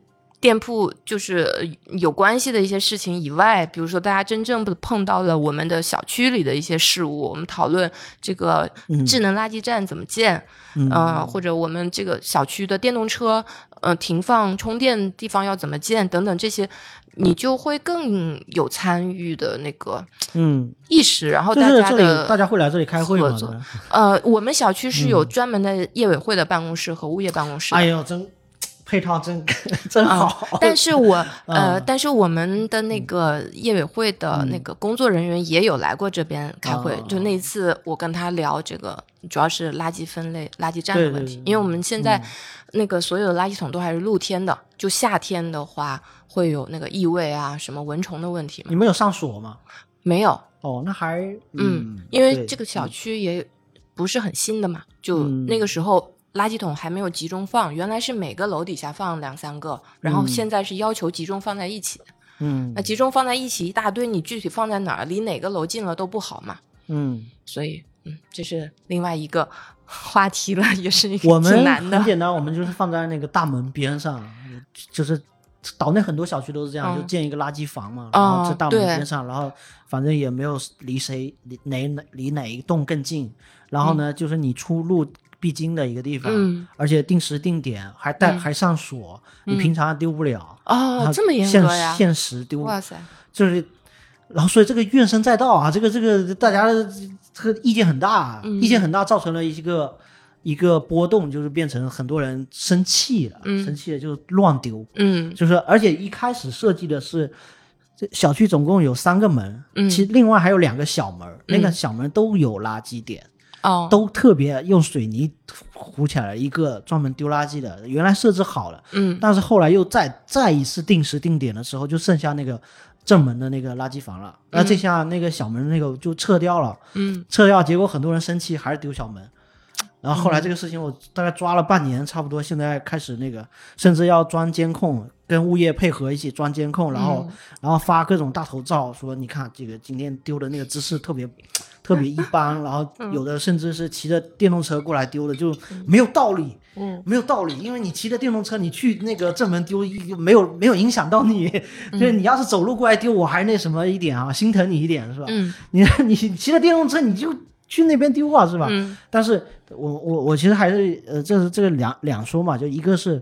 店铺就是呃有关系的一些事情以外，比如说大家真正碰到了我们的小区里的一些事物，我们讨论这个嗯智能垃圾站怎么建，嗯呃，或者我们这个小区的电动车，呃，停放充电地方要怎么建等等这些，你就会更有参与的那个嗯，意识，然后大家的大家会来这里开会嘛？合作对吧呃，我们小区是有专门的业委会的办公室和物业办公室的。哎呦，真配套真 真啊好。但是我 呃，嗯但是我们的那个业委会的那个工作人员也有来过这边开会。哦就那一次，我跟他聊这个，主要是垃圾分类、垃圾站的问题。对对对因为我们现在那个所有的垃圾桶都还是露天的，就夏天的话会有那个异味啊、什么蚊虫的问题嘛。你们有上锁吗？没有，哦，那还嗯，因为这个小区也不是很新的嘛，就嗯那个时候。垃圾桶还没有集中放，原来是每个楼底下放两三个，然后嗯现在是要求集中放在一起。嗯那集中放在一起一大堆，你具体放在哪儿，离哪个楼近了都不好嘛。嗯，所以，嗯，这是另外一个话题了，也是一个我们挺难的。很简单，我们就是放在那个大门边上，就是岛内很多小区都是这样，嗯就建一个垃圾房嘛，然后在大门边上，然后反正也没有离谁离哪哪离哪一栋更近，然后呢，就是你出入必经的一个地方，嗯。而且定时定点，还带、嗯。还上锁，你嗯平常丢不了，然哦，这么严限格呀！限时丢，哇塞，就是，然后所以这个怨声载道啊，这个这个大家这个意见很大，嗯。意见很大，造成了一个一个波动，就是变成很多人生气了，嗯。生气了就乱丢，嗯。就是而且一开始设计的是。这小区总共有三个门，嗯。其实另外还有两个小门，那个嗯小门都有垃圾点，哦，都特别用水泥糊起来了一个专门丢垃圾的，原来设置好了，嗯。但是后来又再再一次定时定点的时候，就剩下那个正门的那个垃圾房了。那这下那个小门那个就撤掉了，嗯。撤掉，结果很多人生气，还是丢小门。然后后来这个事情我大概抓了半年，差不多现在开始那个，甚至要装监控，跟物业配合一起装监控，然后、然后发各种大头照，说你看这个今天丢的那个姿势特别特别一般，然后有的甚至是骑着电动车过来丢的，就没有道理。嗯没有道理，因为你骑着电动车，你去那个正门丢，一没有没有影响到你。就是你要是走路过来丢，我还那什么一点啊，心疼你一点是吧？嗯你 你骑着电动车，你就去那边丢啊，是吧？嗯但是我我我其实还是呃，这是这个两两说嘛，就一个是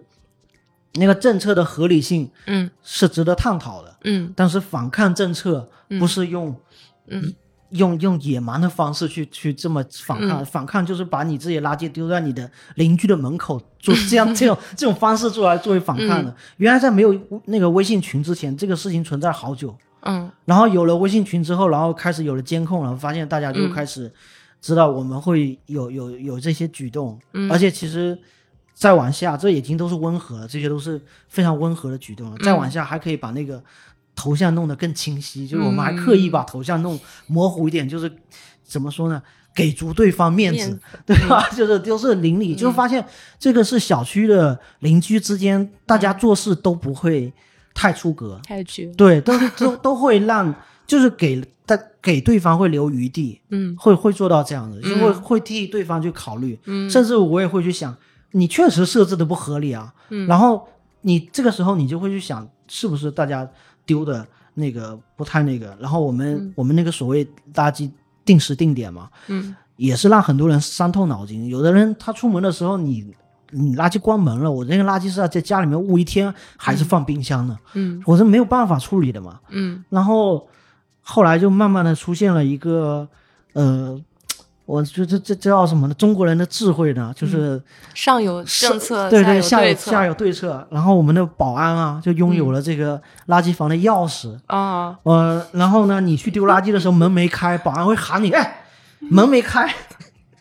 那个政策的合理性嗯。是值得探讨的，嗯。但是反抗政策不是用嗯。用用野蛮的方式去去这么反抗，反抗就是把你自己的垃圾丢在你的邻居的门口，做这样 这种这种方式做来作为反抗的。原来在没有那个微信群之前，这个事情存在好久，嗯。然后有了微信群之后，然后开始有了监控，然后发现大家就开始知道我们会有有有这些举动，嗯。而且其实再往下，这已经都是温和了，这些都是非常温和的举动了。再往下还可以把那个头像弄得更清晰，就是我们还刻意把头像弄模糊一点，就是怎么说呢？给足对方面子，面子对吧？就是都是邻里，就发现这个是小区的邻居之间，大家做事都不会太出格，太绝，对，都都都会让就是给但给对方会留余地，嗯。会会做到这样的，就会嗯会替对方去考虑，嗯，甚至我也会去想，你确实设置的不合理啊，嗯然后你这个时候你就会去想，是不是大家丢的那个不太那个，然后我们、嗯我们那个所谓垃圾定时定点嘛，嗯也是让很多人伤透脑筋。有的人他出门的时候你，你垃圾关门了，我这个垃圾是要在家里面捂一天，还是放冰箱呢？嗯我是没有办法处理的嘛。嗯然后后来就慢慢的出现了一个，呃，我就这这这叫什么呢？中国人的智慧呢，就是上有是政策，对对，下有下有对策。然后我们的保安啊，就拥有了这个垃圾房的钥匙。啊，呃，然后呢，你去丢垃圾的时候门没开，保安会喊你，哎，门没开，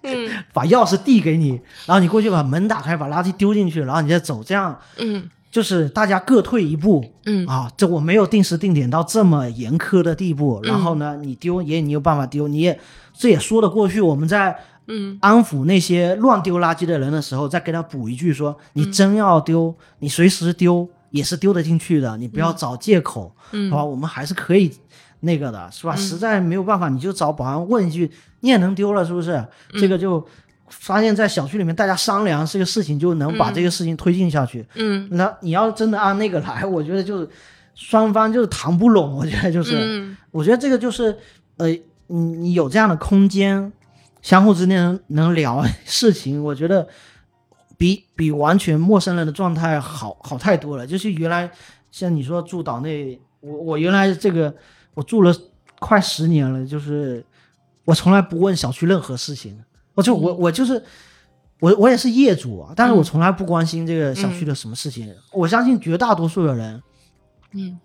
嗯 把钥匙递给你，然后你过去把门打开，把垃圾丢进去，然后你再走，这样嗯就是大家各退一步。嗯啊，这我没有定时定点到这么严苛的地步。然嗯后呢，你丢也你有办法丢，你也这也说得过去。我们在嗯安抚那些乱丢垃圾的人的时候，再给他补一句说：你嗯真要丢，你随时丢也是丢得进去的，你不要找借口，嗯好吧？我们还是可以那个的，是吧？嗯实在没有办法，你就找保安问一句，你也能丢了，是不是？这个就发现，在小区里面大家商量这个事情，就能把这个事情推进下去。嗯那你要真的按那个来，我觉得就是双方就是谈不拢。我觉得就是，嗯我觉得这个就是，呃，你你有这样的空间，相互之间能能聊事情，我觉得比比完全陌生人的状态好好太多了。就是原来像你说住岛内，我我原来这个我住了快十年了，就是我从来不问小区任何事情，我就我我就是。我我也是业主啊，但是我嗯从来不关心这个小区的什么事情。我相信绝大多数的人嗯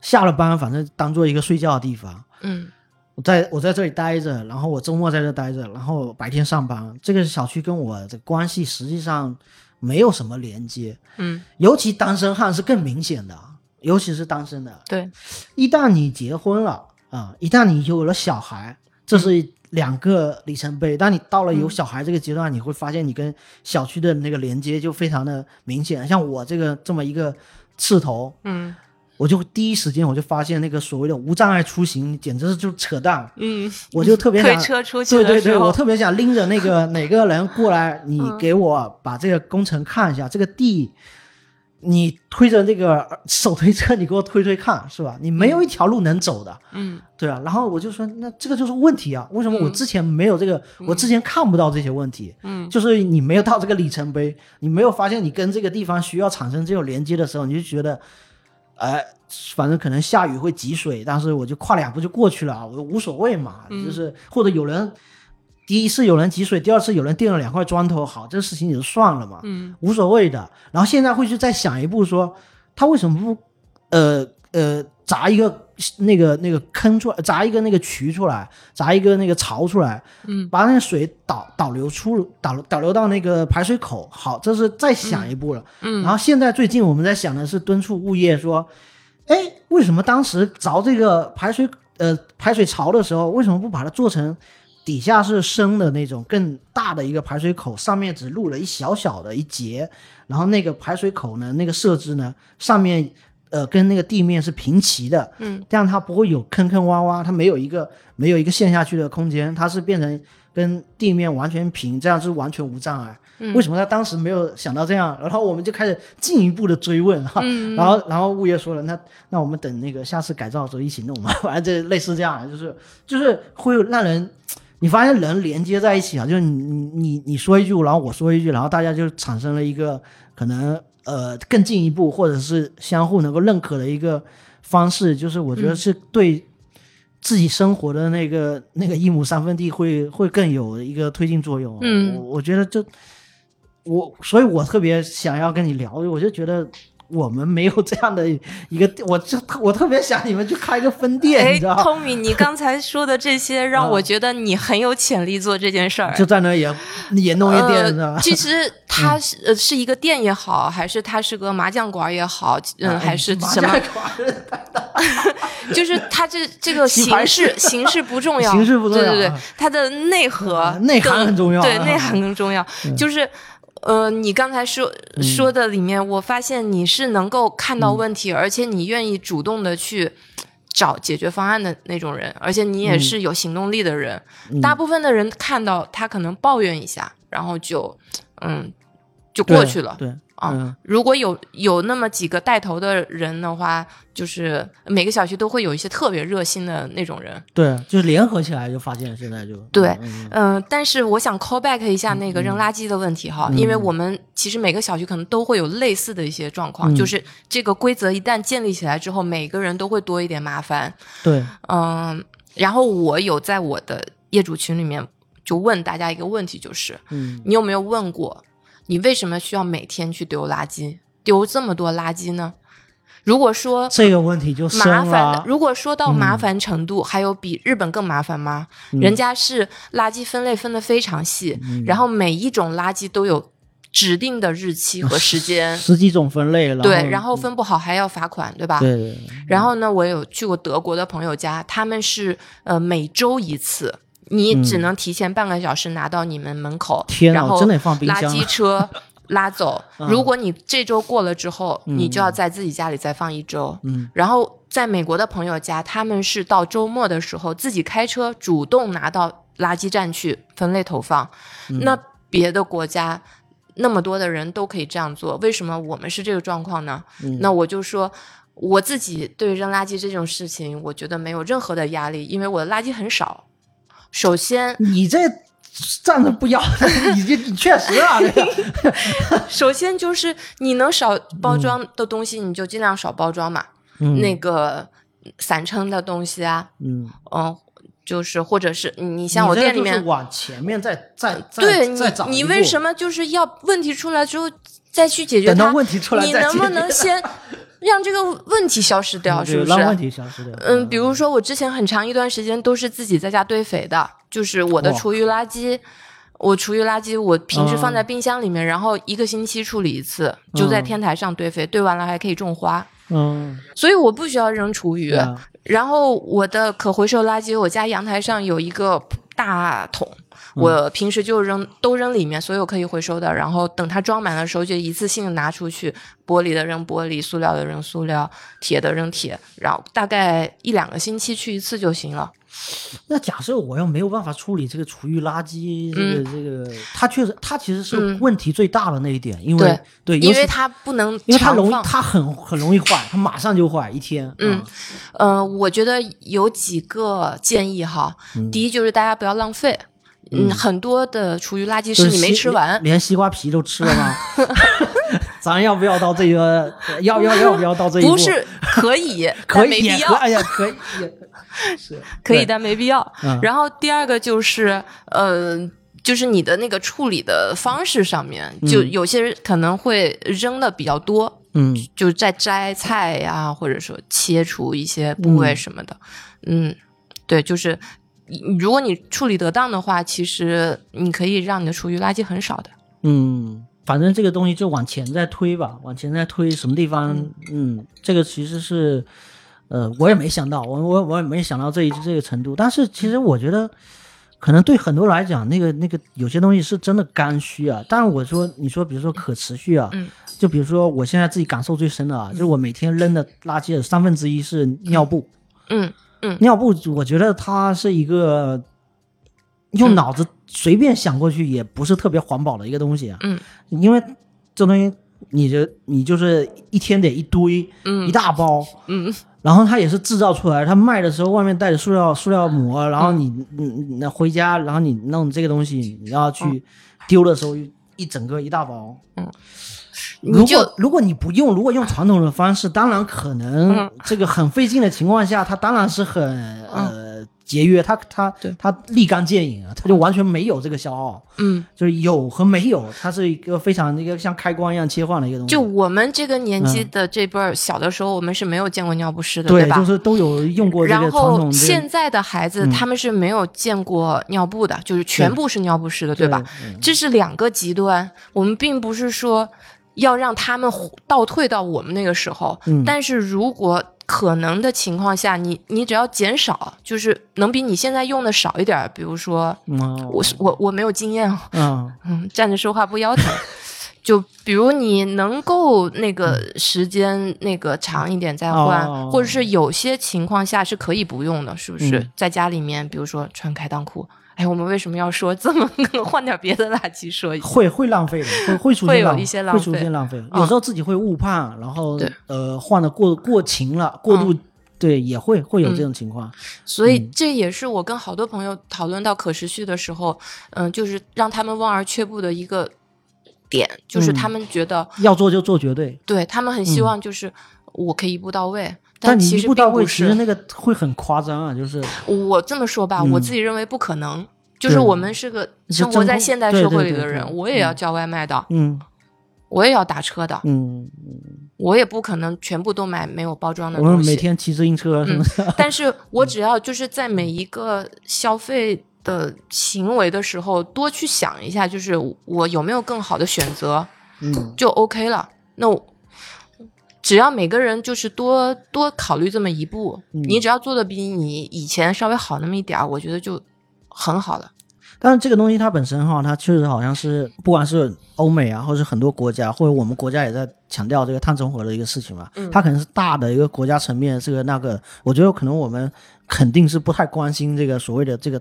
下了班，反正当做一个睡觉的地方。嗯我在我在这里待着，然后我周末在这待着，然后白天上班。这个小区跟我的关系实际上没有什么连接，嗯，尤其单身汉是更明显的，尤其是单身的。对，一旦你结婚了啊、一旦你有了小孩，这是两个里程碑。当你到了有小孩这个阶段，你会发现你跟小区的那个连接就非常的明显。像我这个这么一个刺头，嗯我就第一时间我就发现那个所谓的无障碍出行，简直是就扯淡。嗯，我就特别推想，车出去对对对，我特别想拎着那个 哪个人过来，你嗯给我把这个工程看一下，这个地，你推着那个手推车，你给我推推看，是吧？你没有一条路能走的，嗯对啊。然后我就说，那这个就是问题啊，为什么我嗯之前没有这个，我之前看不到这些问题？嗯就是你没有到这个里程碑，你没有发现你跟这个地方需要产生这种连接的时候，你就觉得，哎，反正可能下雨会积水，但是我就跨两步就过去了，我无所谓嘛。嗯就是或者有人第一次有人积水，第二次有人垫了两块砖头，好，这个事情也就算了嘛，嗯无所谓的。然后现在会去再想一步说，他为什么不呃呃砸一个那个那个坑出来，砸一个那个渠出来，砸一个那个槽出来，嗯把那个水导导流出导导流到那个排水口。好，这是再想一步了。嗯，然后现在最近我们在想的是敦促物业说，哎，为什么当时凿这个排水呃排水槽的时候，为什么不把它做成底下是深的那种更大的一个排水口，上面只露了一小小的一截，然后那个排水口呢，那个设置呢，上面呃跟那个地面是平齐的，嗯这样它不会有坑坑洼洼，它没有一个没有一个陷下去的空间，它是变成跟地面完全平，这样是完全无障碍。嗯为什么他当时没有想到这样？然后我们就开始进一步的追问哈，嗯然后然后物业说了，那那我们等那个下次改造的时候一起弄嘛，反正这类似这样，就是就是会让人。你发现人连接在一起啊，就是你你你你说一句，然后我说一句，然后大家就产生了一个可能呃更进一步，或者是相互能够认可的一个方式，就是我觉得是对自己生活的那个那个一亩三分地会会更有一个推进作用。嗯我我觉得就我，所以我特别想要跟你聊，我就觉得。我们没有这样的一个，我就我特别想你们去开个分店，哎你知道吗？，Tommy，你刚才说的这些让啊我觉得你很有潜力做这件事儿。就在那也 也弄一店？其实它是呃是一个店也好，还是它是个麻将馆也好，嗯，啊还是麻什么将，馆 就是它这这个形式形式不重要，形式不重要对对对啊，它的内核啊内涵很重要啊对内涵更重要。就是呃，你刚才说嗯说的里面，我发现你是能够看到问题，而且你愿意主动的去找解决方案的那种人，而且你也是有行动力的人。嗯大部分的人看到他可能抱怨一下，然后就嗯就过去了。对，啊嗯。如果有有那么几个带头的人的话，就是每个小区都会有一些特别热心的那种人。对，就是联合起来就发现现在就对嗯但是我想 call back 一下那个扔垃圾的问题哈，因为我们其实每个小区可能都会有类似的一些状况，嗯。就是这个规则一旦建立起来之后，每个人都会多一点麻烦。对，嗯，然后我有在我的业主群里面就问大家一个问题，就是嗯。你有没有问过，你为什么需要每天去丢垃圾，丢这么多垃圾呢？如果说这个问题就深麻烦的，。如果说到麻烦程度，还有比日本更麻烦吗？人家是垃圾分类分得非常细，然后每一种垃圾都有指定的日期和时间。十几种分类了，对，然后分不好还要罚款，对吧？对对对然后呢，我有去过德国的朋友家，他们是呃每周一次，你只能提前半个小时拿到你们门口，然后垃圾 车拉走。嗯如果你这周过了之后，你就要在自己家里再放一周。嗯然后在美国的朋友家，他们是到周末的时候自己开车主动拿到垃圾站去分类投放。嗯那别的国家那么多的人都可以这样做，为什么我们是这个状况呢？嗯那我就说。我自己对扔垃圾这种事情，我觉得没有任何的压力，因为我的垃圾很少。首先，你这站着不腰，你这你确实啊，这个 首先就是你能少包装的东西，你就尽量少包装嘛。嗯那个散称的东西啊，嗯，嗯，就是或者是你你像我店里面，往前面再再再对你你为什么么就是要问题出来之后再去解决它？等到问题出来你能不能先让这个问题消失掉？是不是？让问题消失掉？嗯，比如说我之前很长一段时间都是自己在家堆肥的，就是我的厨余垃圾。我厨余垃圾，我平时放在嗯冰箱里面，然后一个星期处理一次，就在嗯天台上堆肥，堆完了还可以种花，嗯，所以我不需要扔厨余。然后我的可回收垃圾，我家阳台上有一个大桶，我平时就扔都扔里面，所有可以回收的。然后等它装满的时候，就一次性拿出去，玻璃的扔玻璃，塑料的扔塑料，铁的扔铁。然后大概一两个星期去一次就行了。那假设我要没有办法处理这个厨余垃圾，这个、这个，它确实，它其实是嗯问题最大的那一点，因为对，因为它不能因为它容易，它很很容易坏，它马上就坏，一天。嗯嗯呃，我觉得有几个建议哈。第一就是大家不要浪费。嗯，很多的厨余垃圾是你没吃完，连西瓜皮都吃了吗？咱要不要到这个？要要要不要到这一步？不是可以，可以没必要。哎呀，可以 是可以，但没必要。嗯然后第二个就是，呃，就是你的那个处理的方式上面，就有些人可能会扔的比较多，嗯就在摘菜呀，或者说切除一些部位什么的。嗯对，就是你如果你处理得当的话，其实你可以让你的厨余垃圾很少的。嗯，反正这个东西就往前再推吧，往前再推，什么地方？嗯，这个其实是，呃，我也没想到，我我我也没想到这一这个程度。但是其实我觉得，可能对很多人来讲，那个那个有些东西是真的刚需啊。但是我说，你说比如说可持续啊，嗯就比如说我现在自己感受最深的啊，就是我每天扔的垃圾的三分之一是尿布。嗯尿布，我觉得它是一个用脑子随便想过去也不是特别环保的一个东西啊。嗯，因为这东西你就你就是一天得一堆，嗯。一大包，嗯。然后它也是制造出来，它卖的时候外面带着塑料塑料膜，然后你你你那回家，然后你弄这个东西，你要去丢的时候一整个一大包。如果如果你不用，如果用传统的方式，当然可能嗯这个很费劲的情况下，它当然是很呃节约，它它它立竿见影啊，它就完全没有这个消耗，嗯，就是有和没有，它是一个非常一个像开关一样切换的一个东西。就我们这个年纪嗯的这辈儿，小的时候我们是没有见过尿不湿的，对，吧？就是都有用过这个然后现在的孩子，嗯他们是没有见过尿布的，就是全部是尿不湿的，对吧？？嗯这是两个极端。我们并不是说要让他们倒退到我们那个时候，嗯但是如果可能的情况下，你你只要减少，就是能比你现在用的少一点儿。比如说，嗯我是我我没有经验，嗯 嗯，站着说话不腰疼。就比如你能够那个时间那个长一点再换，哦或者是有些情况下是可以不用的，是不是？嗯在家里面，比如说穿开裆裤。哎，我们为什么要说这么换点别的垃圾说一下？会会浪费的，会会出会有现一些浪会出费现浪费。嗯有时候自己会误判，然后呃换的过过勤了，过度、对也会会有这种情况。所以这也是我跟好多朋友讨论到可持续的时候，嗯、就是让他们望而却步的一个点，就是嗯。他们觉得，要做就做绝对，对他们很希望就是我可以一步到位，但你其实一步到位。其实那个会很夸张啊，就是我这么说吧，嗯我自己认为不可能。就是我们是个生活在现代社会对对对里的人，我也要嗯叫外卖的，嗯我也要打车的，嗯，我也不可能全部都买没有包装的东西。每天骑自行车什么的，但是 我只要就是在每一个消费的行为的时候，多去想一下，就是我有没有更好的选择，嗯就 OK 了。那我只要每个人就是多多考虑这么一步，嗯你只要做的比你以前稍微好那么一点儿，我觉得就很好了。但是这个东西它本身哈，它确实好像是不管是欧美啊，或者是很多国家，或者我们国家也在强调这个碳中和的一个事情嘛。嗯它可能是大的一个国家层面，这个那个，我觉得可能我们肯定是不太关心这个所谓的这个。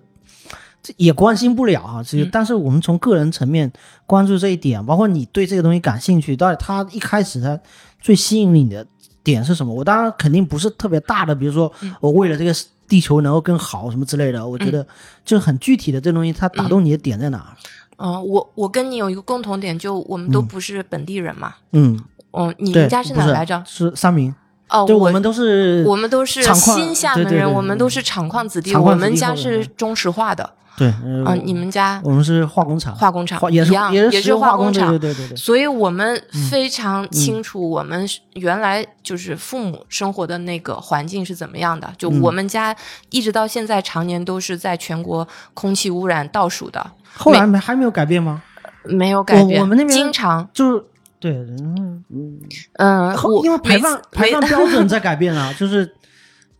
这也关心不了啊，其实，嗯但是我们从个人层面关注这一点，包括你对这个东西感兴趣，到底它一开始它最吸引你的点是什么？我当然肯定不是特别大的，比如说嗯我为了这个地球能够更好什么之类的，我觉得就很具体的这东西，它打动你的点在哪？嗯、我我跟你有一个共同点，就我们都不是本地人嘛。嗯，嗯，你，们家是哪来着？是三明，哦，对，我我们都是我们都是新厦门人，我们都是。厂矿子弟我们家是中石化的，对，呃嗯、你们家我们是化工厂，化工厂化也是一样，也也石油化工厂。对对对对，所以我们嗯非常清楚，我们原来就是父母生活的那个环境是怎么样的。就嗯我们家一直到现在，常年都是在全国空气污染倒数的，后来没还没有改变吗？没有改变。我们那边经常，就是对，嗯嗯，嗯，我后因为排放排放标准在改变啊，就是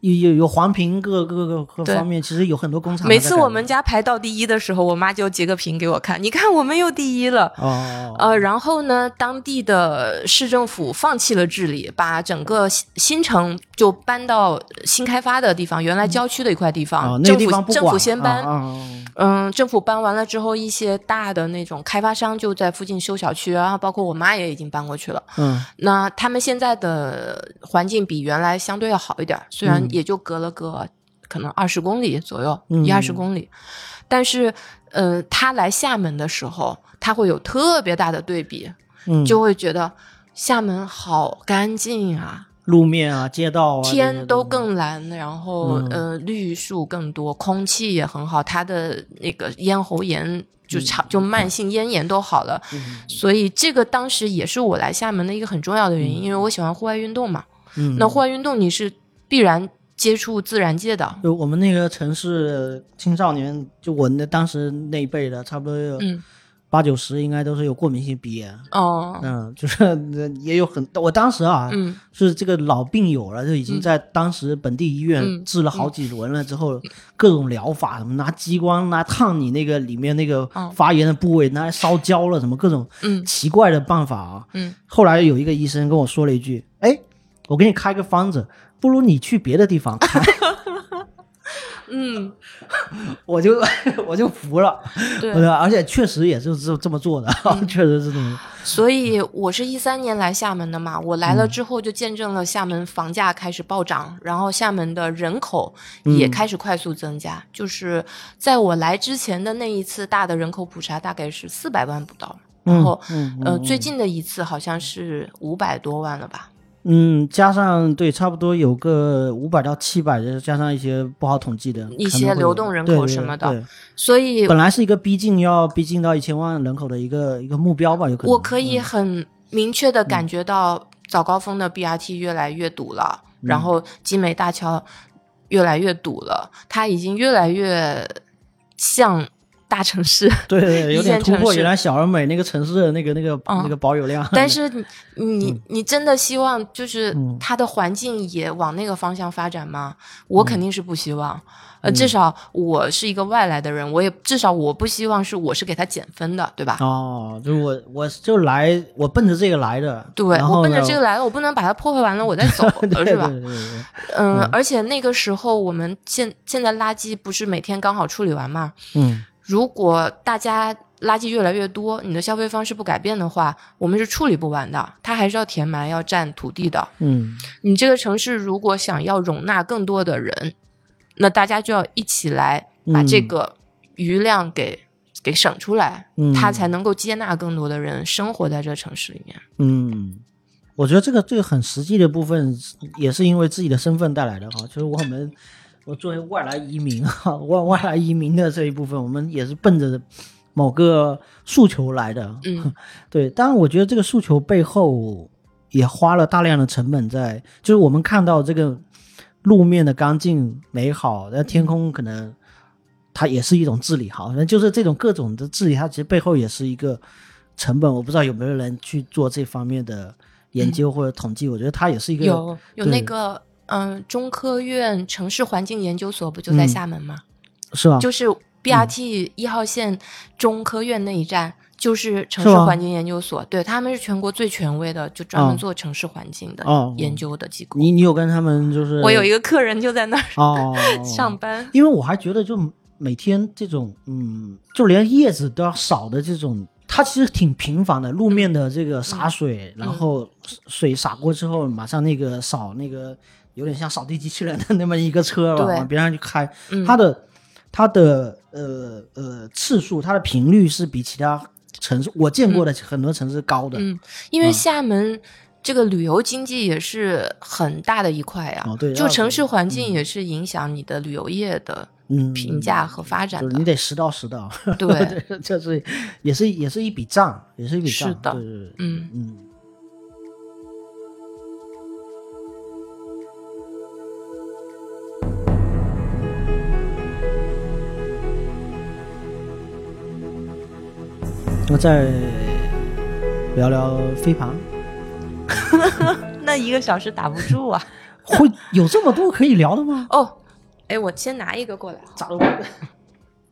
有有有黄瓶各各个各方面，其实有很多工厂每次我们家排到第一的时候，我妈就截个屏给我看，你看我们又第一了。哦，呃，然后呢，当地的市政府放弃了治理，把整个新新城就搬到新开发的地方，原来郊区的一块地方，哦，那个地政府政府先搬。嗯，政府搬完了之后，一些大的那种开发商就在附近修小区然后，包括我妈也已经搬过去了。嗯那他们现在的环境比原来相对要好一点，虽然嗯。也就隔了个可能二十公里左右，嗯一二十公里，但是呃，他来厦门的时候，他会有特别大的对比，嗯，就会觉得厦门好干净啊，路面啊、街道啊，天都更蓝，然后、嗯。呃绿树更多，空气也很好，他的那个咽喉炎就长、就慢性咽炎都好了，嗯。所以这个当时也是我来厦门的一个很重要的原因，因为我喜欢户外运动嘛。嗯，那户外运动你是必然接触自然界的，就我们那个城市青少年，就我那当时那一辈的，差不多有嗯。八九十，应该都是有过敏性鼻炎。哦。嗯，就是呃也有很，我当时啊，嗯。是这个老病友了，就已经在当时本地医院嗯。治了好几轮了之后，各种疗法，什么拿激光拿烫你那个里面那个哦。发炎的部位，拿来烧焦了，什么各种嗯。奇怪的办法啊。嗯。后来有一个医生跟我说了一句：“哎，我给你开个方子，不如你去别的地方开。嗯，” 我就 我就服了，对对，而且确实也是这这么做的，确实是这么。所以我是一三年来厦门的嘛，我来了之后就见证了厦门房价开始暴涨，然后厦门的人口也开始快速增加。就是在我来之前的那一次大的人口普查，大概是四百万不到，然后、嗯呃最近的一次好像是五百多万了吧。嗯，加上对，差不多有个五百到七百的，加上一些不好统计的一些流动人口什么的对所以本来是一个逼近要逼近到一千万人口的一个一个目标吧，有可能。我可以嗯很明确的感觉到早高峰的 BRT 越来越堵了，嗯。然后集美大桥越来越堵了，它已经越来越像大城市，对有点突破原来小而美那个城市的那个那个、嗯那个保有量。但是你你你真的希望就是嗯它的环境也往那个方向发展吗？我肯定是不希望。嗯呃，至少我是一个外来的人，我也至少我不希望是我是给他减分的，对吧？哦，就是我我就来，我奔着这个来的。对我奔着这个来了，我不能把它破坏完了我再走，对是吧？嗯而且那个时候我们现现在垃圾不是每天刚好处理完吗？嗯如果大家垃圾越来越多，你的消费方式不改变的话，我们是处理不完的，它还是要填埋、要占土地的。嗯你这个城市如果想要容纳更多的人，那大家就要一起来把这嗯个余量给、给省出来，嗯，它才能够接纳更多的人生活在这个城市里面。嗯，我觉得这个这个很实际的部分，也是因为自己的身份带来的哈。就是我们，我作为外来移民哈，外外来移民的这一部分，我们也是奔着某个诉求来的。嗯对，当然我觉得这个诉求背后也花了大量的成本在，就是我们看到这个路面的干净美好，那天空可能它也是一种治理好，反正就是这种各种的治理，它其实背后也是一个成本。我不知道有没有人去做这方面的研究或者统计，我觉得它也是一个有有那个嗯，中科院城市环境研究所不就在嗯厦门吗？是吧？就是 BRT 一号线中科院那一站。就是城市环境研究所，对他们是全国最权威的，就专门哦做城市环境的哦研究的机构。你你有跟他们就是我有一个客人就在那儿哦 上班，因为我还觉得，就每天这种，嗯，就连叶子都要扫的这种，它其实挺频繁的。路面的这个洒水，然后水洒过之后，马上那个扫那个，有点像扫地机器人的那么一个车吧，往边上去开。嗯它的它的呃呃次数，它的频率是比其他城市我见过的很多城市高的。嗯，因为厦门这个旅游经济也是很大的一块呀、哦对就城市环境也是影响你的旅游业的嗯，评价和发展你得实到实到。对，这是也是也是一笔账，也是一笔账。是的对对对，嗯嗯。那再聊聊飞盘，那一个小时打不住啊。会有这么多可以聊的吗？哦，哎，我先拿一个过来。咋了？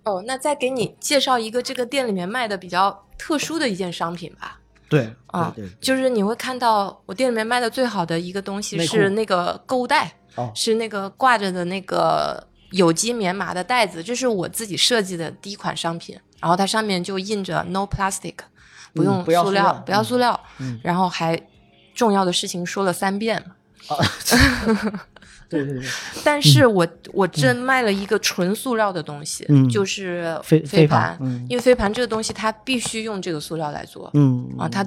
哦，那再给你介绍一个这个店里面卖的比较特殊的一件商品吧。对啊对对，就是你会看到我店里面卖的最好的一个东西是那个购物袋，哦是那个挂着的那个有机棉麻的袋子，这是我自己设计的第一款商品。然后它上面就印着 “No plastic”，不用嗯不要塑料，不要塑料。嗯。然后还重要的事情说了三遍。啊，对对对，但是我、我真卖了一个纯塑料的东西，嗯。就是飞飞盘盘，嗯。因为飞盘这个东西它必须用这个塑料来做、嗯。啊，它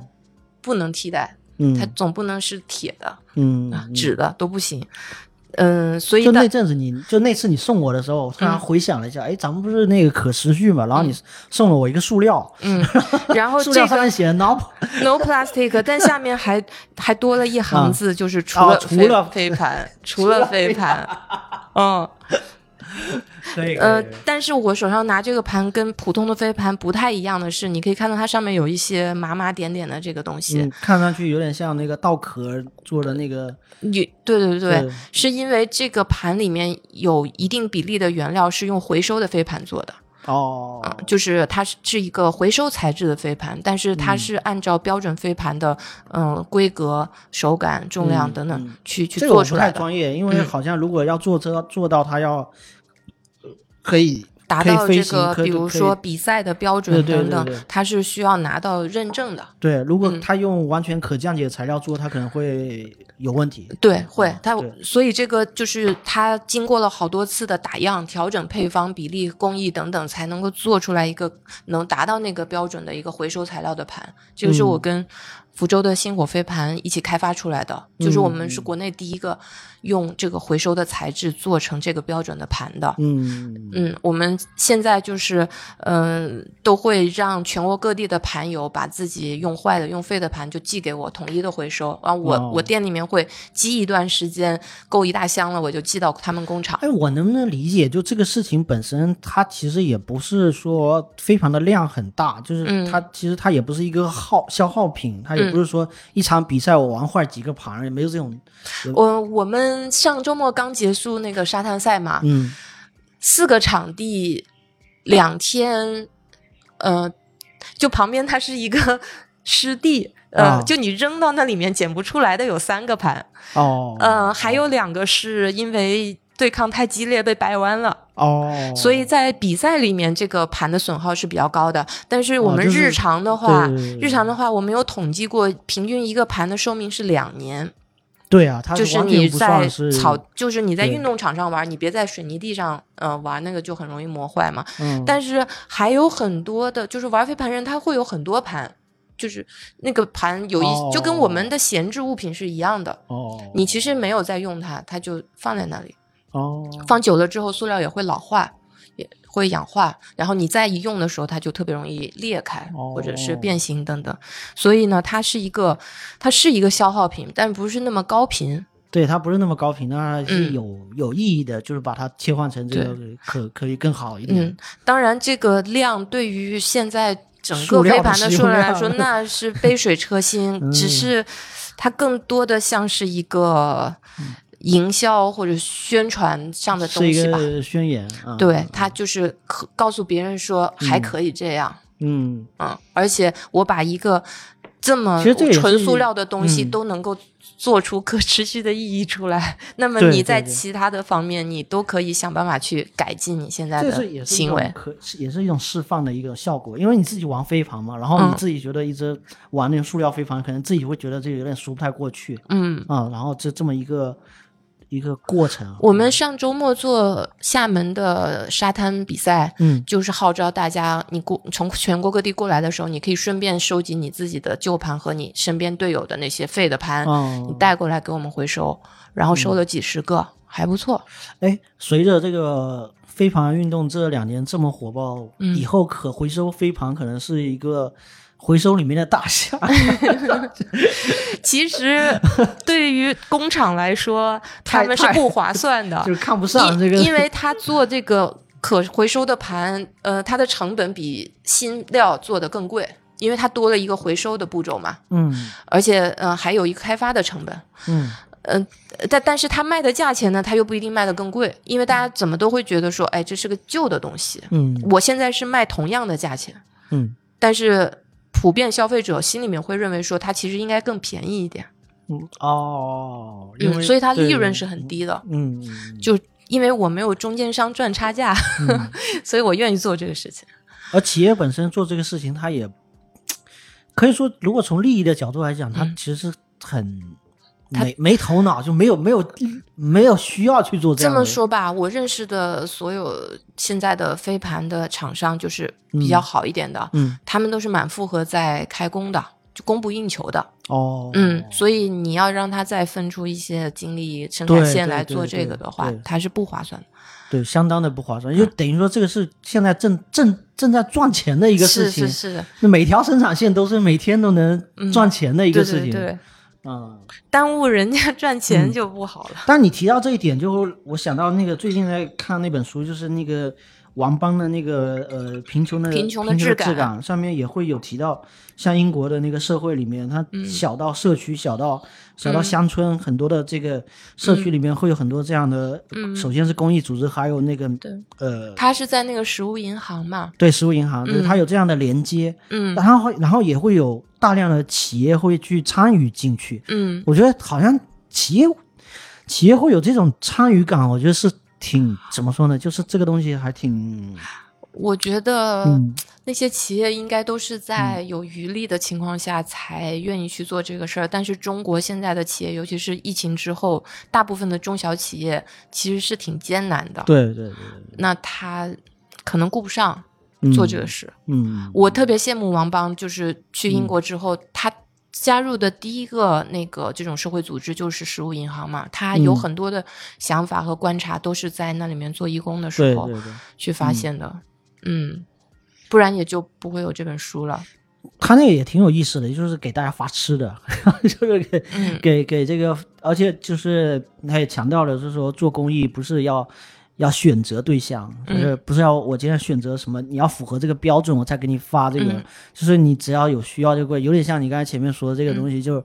不能替代，嗯。它总不能是铁的、嗯。啊、纸的都不行。嗯，所以就那阵子你，就那次你送我的时候，我突然回想了一下，哎、咱们不是那个可持续嘛？然后你送了我一个塑料，嗯，然后塑这个料上面写 “no”，no plastic，但下面还 还多了一行字，就是除哦了飞除了飞盘，除了飞盘，嗯。呃，但是我手上拿这个盘跟普通的飞盘不太一样的是，你可以看到它上面有一些麻麻点点的这个东西。嗯，看上去有点像那个稻壳做的那个，你对对对对，是因为这个盘里面有一定比例的原料是用回收的飞盘做的，哦，啊、就是它是是一个回收材质的飞盘，但是它是按照标准飞盘的嗯、呃规格、手感、重量嗯等等嗯。去、去做出来的。太专业，因为嗯。好像如果要做这做到它要呃可以达到这个，比如说比赛的标准等等，它是需要拿到认证的。对，如果嗯它用完全可降解的材料做，它可能会有问题。对，会它所以这个就是它经过了好多次的打样、调整配方、比例、工艺等等，才能够做出来一个能达到那个标准的一个回收材料的盘。这个是我跟福州的星火飞盘一起开发出来的，就是我们是国内第一个用这个回收的材质做成这个标准的盘的。嗯嗯，我们现在就是，嗯、都会让全国各地的盘友把自己用坏的、用废的盘就寄给我，统一的回收。完我、哦我店里面会积一段时间，够一大箱了，我就寄到他们工厂。哎，我能不能理解，就这个事情本身，它其实也不是说非常的量很大，就是嗯它、其实它也不是一个耗消耗品，它也不是说一场比赛我玩坏几个盘，也没有这种，我我们上周末刚结束那个沙滩赛嘛，嗯四个场地，两天，呃，就旁边它是一个湿地，呃，啊就你扔到那里面捡不出来的有三个盘，哦，呃，还有两个是因为对抗太激烈被掰弯了。哦，所以在比赛里面，这个盘的损耗是比较高的。但是我们日常的话，日常的话，我们有统计过，平均一个盘的寿命是两年。对啊，它就是你在草，就是你在运动场上玩，你别在水泥地上呃玩，那个就很容易磨坏嘛。嗯，但是还有很多的，就是玩飞盘人，他会有很多盘，就是那个盘有一、哦就跟我们的闲置物品是一样的。哦，你其实没有在用它，它就放在那里，哦，放久了之后，塑料也会老化，也会氧化，然后你再一用的时候，它就特别容易裂开，哦或者是变形等等。所以呢，它是一个，它是一个消耗品，但不是那么高频。对，它不是那么高频，那是嗯有、有意义的，就是把它切换成这个可可以更好一点。嗯，当然这个量对于现在整个飞盘的数量来说，那是杯水车薪，嗯只是它更多的像是一个营销或者宣传上的东西吧。宣言啊。对，他就是可告诉别人说还可以这样，嗯，嗯，而且我把一个这么纯塑料的东西嗯都能够做出可持续的意义出来，那么你在其他的方面，你都可以想办法去改进你现在这的行为。可也是一种释放的一个效果，因为你自己玩飞盘嘛，然后你嗯自己觉得一直玩那种塑料飞盘，可能自己会觉得这有点说不太过去嗯，啊、然后这这么一个一个过程，我们上周末做厦门的沙滩比赛，嗯。就是号召大家，你过从全国各地过来的时候，你可以顺便收集你自己的旧盘和你身边队友的那些废的盘，你哦，带过来给我们回收，然后收了几十个，还不错。哎，随着这个飞盘运动这两年这么火爆，嗯。以后可回收飞盘可能是一个回收里面的大象。其实对于工厂来说，他们是不划算的，就是看不上因这个，因为他做这个可回收的盘，呃，它的成本比新料做的更贵，因为它多了一个回收的步骤嘛，嗯而且呃还有一个开发的成本。嗯呃，但但是它卖的价钱呢，它又不一定卖的更贵，因为大家怎么都会觉得说，哎，这是个旧的东西。嗯我现在是卖同样的价钱，嗯但是普遍消费者心里面会认为说，它其实应该更便宜一点，嗯哦，所以它利润是很低的。嗯嗯就因为我没有中间商赚差价，嗯 所以我愿意做这个事情。而企业本身做这个事情，它也可以说，如果从利益的角度来讲，它嗯其实是很它没没头脑，就没有没有没有需要去做这样这么说吧，我认识的所有现在的飞盘的厂商，就是比较好一点的，嗯他们都是满负荷在开工的，就供不应求的。哦嗯，所以你要让他再分出一些精力生产对对线来做对对这个的话对，它是不划算的。对，相当的不划算，就等于说这个是现在正正正在赚钱的一个事情，是是，那每条生产线都是每天都能赚钱的一个事情，对对，嗯。耽误人家赚钱嗯就不好了。但你提到这一点，就我想到那个最近在看那本书，就是那个王邦的那个呃贫穷的贫穷的的质感。感，上面也会有提到，像英国的那个社会里面，它嗯。小到社区，小到小到乡村，很多的这个社区里面会有很多这样的，嗯。首先是公益组织，还有那个对。呃他是在那个食物银行嘛，对食物银行，就是嗯它有这样的连接，嗯。然后然后也会有大量的企业会去参与进去，嗯，我觉得好像企业企业会有这种参与感，我觉得是挺怎么说呢？就是这个东西还挺我觉得嗯那些企业应该都是在有余力的情况下才愿意去做这个事儿。但是中国现在的企业，尤其是疫情之后，大部分的中小企业其实是挺艰难的。对对对对，那他可能顾不上嗯做这个事。嗯我特别羡慕王邦，就是去英国之后，他加入的第一个那个这种社会组织就是食物银行嘛，他有嗯。很多的想法和观察都是在那里面做义工的时候去发现的，嗯，不然也就不会有这本书了。他那个也挺有意思的，就是给大家发吃的，就是给、嗯。给给这个，而且就是他也强调了，就是说做公益不是要要选择对象，就是不是要我今天选择什么，你要符合这个标准我才给你发这个，嗯。就是你只要有需要就会，有点像你刚才前面说的这个东西，就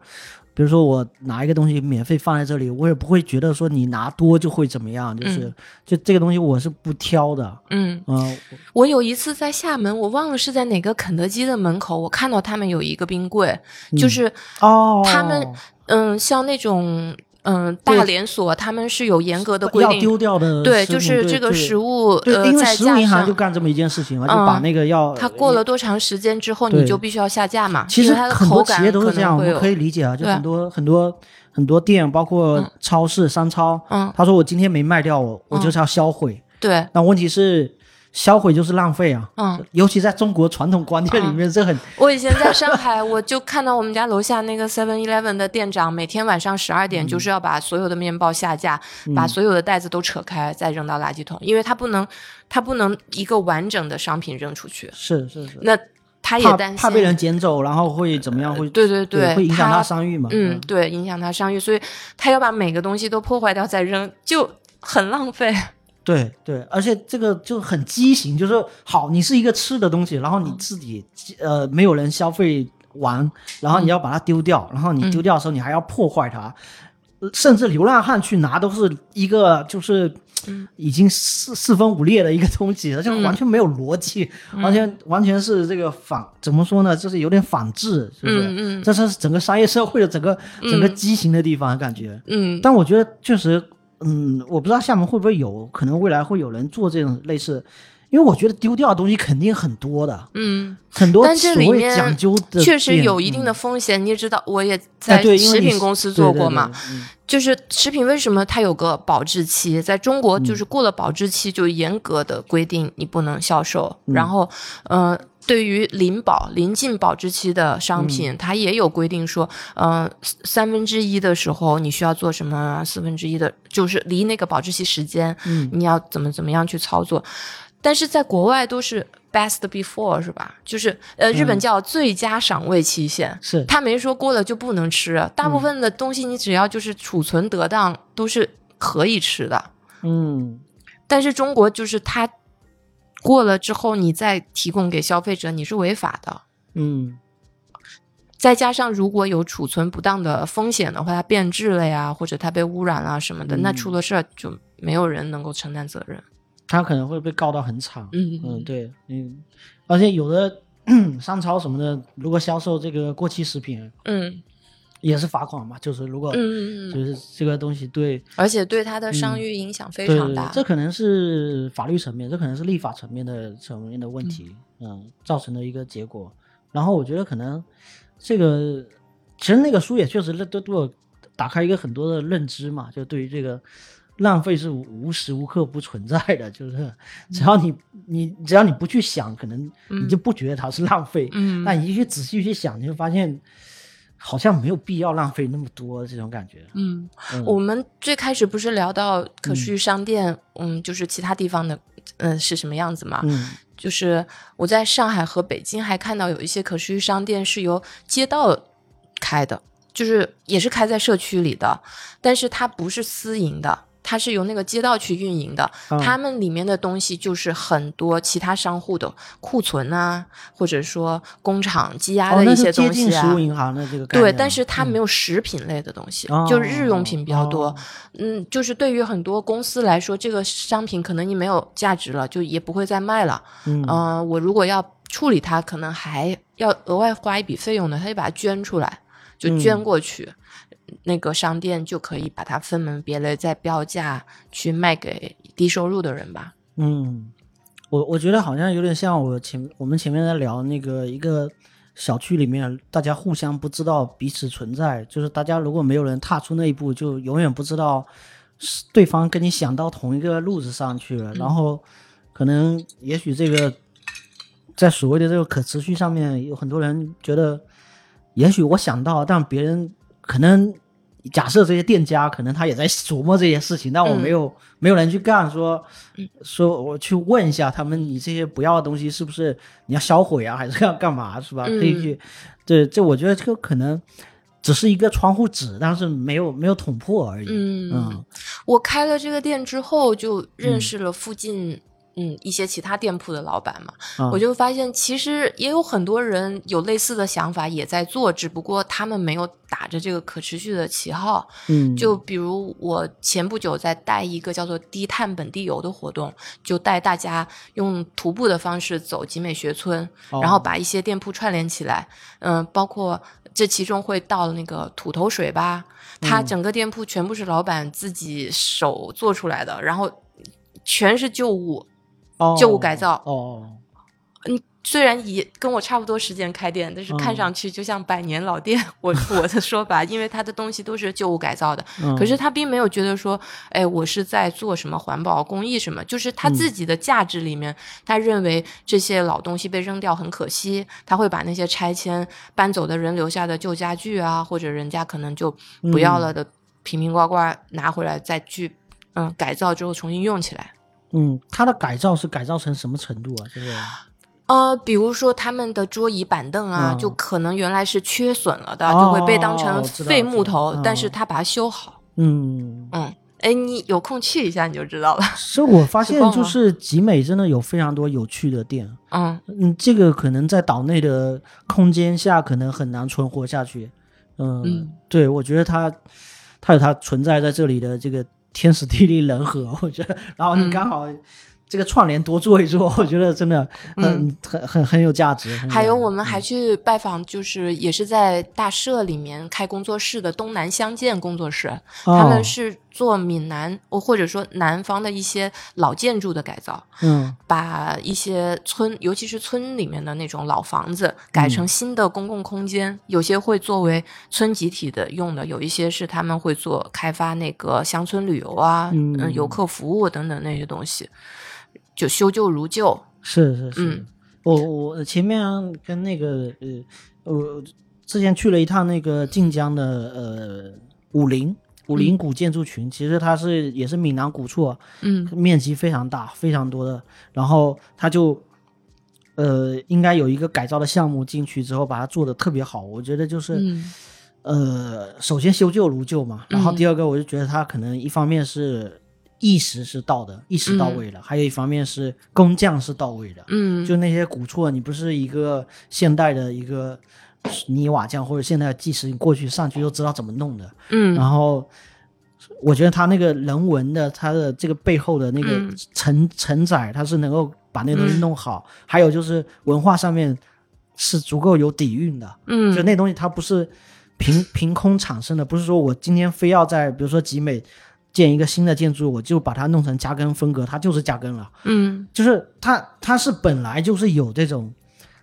比如说我拿一个东西免费放在这里，我也不会觉得说你拿多就会怎么样，就是、嗯。就这个东西我是不挑的，嗯，嗯、我有一次在厦门，我忘了是在哪个肯德基的门口，我看到他们有一个冰柜，就是哦，他们嗯，像那种嗯大连锁，他们是有严格的规要定，丢掉的对，就是这个食物对，呃因为在食物银行上就干这么一件事情嘛，就嗯把那个要它过了多长时间之后，你就必须要下架嘛。其实它的很多企口感业都是这样，我们可以理解啊，就很多很多很多店，包括嗯超市、商超，嗯，他说我今天没卖掉，我我就是要销毁。对，那问题是销毁就是浪费啊，嗯，尤其在中国传统观念里面，这很我以前在上海，我就看到我们家楼下那个 Seven Eleven 的店长，每天晚上十二嗯点就是要把所有的面包下架，把所有的袋子都扯开，再扔到垃圾桶，因为他不能，他不能一个完整的商品扔出去。是是是，那他也担心，怕被人捡走，然后会怎么样？会对对对，会影响他他商誉嘛？嗯，对，影响他商誉，所以他要把每个东西都破坏掉再扔，就很浪费。对对，而且这个就很畸形，就是好，你是一个吃的东西，然后嗯。你自己呃没有人消费完，然后你要把它丢掉，然后你丢掉的时候你还要破坏它，呃甚至流浪汉去拿都是一个就是嗯。已经四四分五裂的一个东西，而且完全没有逻辑，嗯。完全完全是这个反怎么说呢？就是有点反制，是不是？这是整个商业社会的整个整个畸形的地方，感觉。嗯。但我觉得确实，嗯，我不知道厦门会不会有可能未来会有人做这种类似，因为我觉得丢掉的东西肯定很多的，嗯，很多但这里面讲究的确实有一定嗯的风险。你也知道，我也哎在食品公司对对对做过嘛。嗯就是食品为什么它有个保质期？在中国，嗯就是过了保质期就严格的规定你不能销售。嗯然后，呃，对于临保、临近保质期的商嗯品，它也有规定说，呃，三分之一的时候你需要做什么，四分之一的，就是离那个保质期时间，嗯你要怎么怎么样去操作。但是在国外都是 best before 是吧？就是呃，日本叫最佳赏味期限。是他没说过了就不能吃，大部分的东西你只要就是储存得当都是可以吃的。嗯但是中国就是它过了之后，你再提供给消费者，你是违法的。嗯再加上如果有储存不当的风险的话，它变质了呀，或者它被污染了什么的，那出了事儿就没有人能够承担责任。他可能会被告到很惨。嗯嗯，对，嗯，而且有的 商超什么的，如果销售这个过期食品，嗯也是罚款嘛。就是如果嗯嗯嗯，就是这个东西对而且对他的商誉影响非常大。这可能是法律层面，这可能是立法层面的层面的问题，嗯造成的一个结果。然后我觉得可能这个，其实那个书也确实都对我打开一个很多的认知嘛，就对于这个浪费是无无时无刻不存在的，就是只要你你只要你不去想，可能你就不觉得它是浪费。嗯那你一去仔细去想，你就发现好像没有必要浪费那么多这种感觉。嗯，嗯我们最开始不是聊到可持续商店，嗯就是其他地方的，嗯、是什么样子嘛？嗯就是我在上海和北京还看到有一些可持续商店是由街道开的，就是也是开在社区里的，但是它不是私营的。它是由那个街道去运营的，嗯他们里面的东西就是很多其他商户的库存啊，或者说工厂积压的一些东西啊。食物银行的这个概念。对，但是它嗯没有食品类的东西，哦就是日用品比较多。哦嗯，就是对于很多公司来说，这个商品可能你没有价值了，就也不会再卖了。嗯呃我如果要处理它，可能还要额外花一笔费用呢，他就把它捐出来，就捐嗯过去。那个商店就可以把它分门别类，再标价去卖给低收入的人吧。嗯，我我觉得好像有点像我前我们前面在聊那个一个小区里面，大家互相不知道彼此存在，就是大家如果没有人踏出那一步，就永远不知道是对方跟你想到同一个路子上去了，然后可能也许这个在所谓的这个可持续上面，有很多人觉得。也许我想到，但别人可能假设这些店家可能他也在琢磨这些事情，但我没有、没有人去干，说说我去问一下他们，你这些不要的东西是不是你要销毁啊，还是要干嘛，是吧？可以去，这这我觉得这个可能只是一个窗户纸，但是没有没有捅破而已。嗯。嗯。我开了这个店之后，就认识了附近嗯一些其他店铺的老板嘛，啊。我就发现其实也有很多人有类似的想法，也在做，只不过他们没有打着这个可持续的旗号。嗯，就比如我前不久在带一个叫做低碳本地游的活动，就带大家用徒步的方式走集美学村，哦。然后把一些店铺串联起来，嗯、包括这其中会到那个土头水吧，它嗯。整个店铺全部是老板自己手做出来的，然后全是旧物，哦旧物改造。哦，虽然也跟我差不多时间开店，但是看嗯上去就像百年老店。我 我的说法，因为他的东西都是旧物改造的，嗯。可是他并没有觉得说，哎，我是在做什么环保公益什么，就是他自己的价值里面，他认为这些老东西被扔掉很可惜，他会把那些拆迁搬走的人留下的旧家具啊，或者人家可能就不要了的瓶瓶罐罐拿回来再去嗯改造之后重新用起来。嗯，它的改造是改造成什么程度啊？这个呃，比如说他们的桌椅板凳啊，嗯就可能原来是缺损了的，哦就会被当成废木头，但是嗯他把它修好。嗯，嗯，哎，你有空去一下你就知道了。所以我发现就是集美真的有非常多有趣的店。嗯嗯，这个可能在岛内的空间下可能很难存活下去。嗯，嗯对，我觉得它它有它存在在这里的这个天时地利人和，我觉得，然后你嗯。刚好这个串联多做一做，我觉得真的很、很很很有价值。还有我们还去拜访，就是也是在大社里面开工作室的东南相见工作室，他哦们是做闽南或者说南方的一些老建筑的改造。嗯把一些村，尤其是村里面的那种老房子，改成新的公共空间。有些会作为村集体的用的，有一些是他们会做开发那个乡村旅游啊，嗯嗯，游客服务等等那些东西，就修旧如旧。是是是，嗯我我前面跟那个呃，我之前去了一趟那个晋江的呃武陵武陵古建筑群，其实它是也是闽南古厝，嗯面积非常大，非常多的，然后它就。呃，应该有一个改造的项目进去之后，把它做的特别好。我觉得就是，嗯呃，首先修旧如旧嘛，然后嗯第二个，我就觉得它可能一方面是意识是到的，意识到位了，还有一方面是工匠是到位的。嗯，就那些古厝，你不是一个现代的一个泥瓦匠或者现代的技师，你过去上去就知道怎么弄的。嗯。然后我觉得他那个人文的，他的这个背后的那个嗯。承承载，他是能够把那东西弄好。还有就是文化上面是足够有底蕴的，嗯，就那东西它不是凭凭空产生的，不是说我今天非要在比如说集美建一个新的建筑，我就把它弄成加根风格，它就是加根了。嗯就是它它是本来就是有这种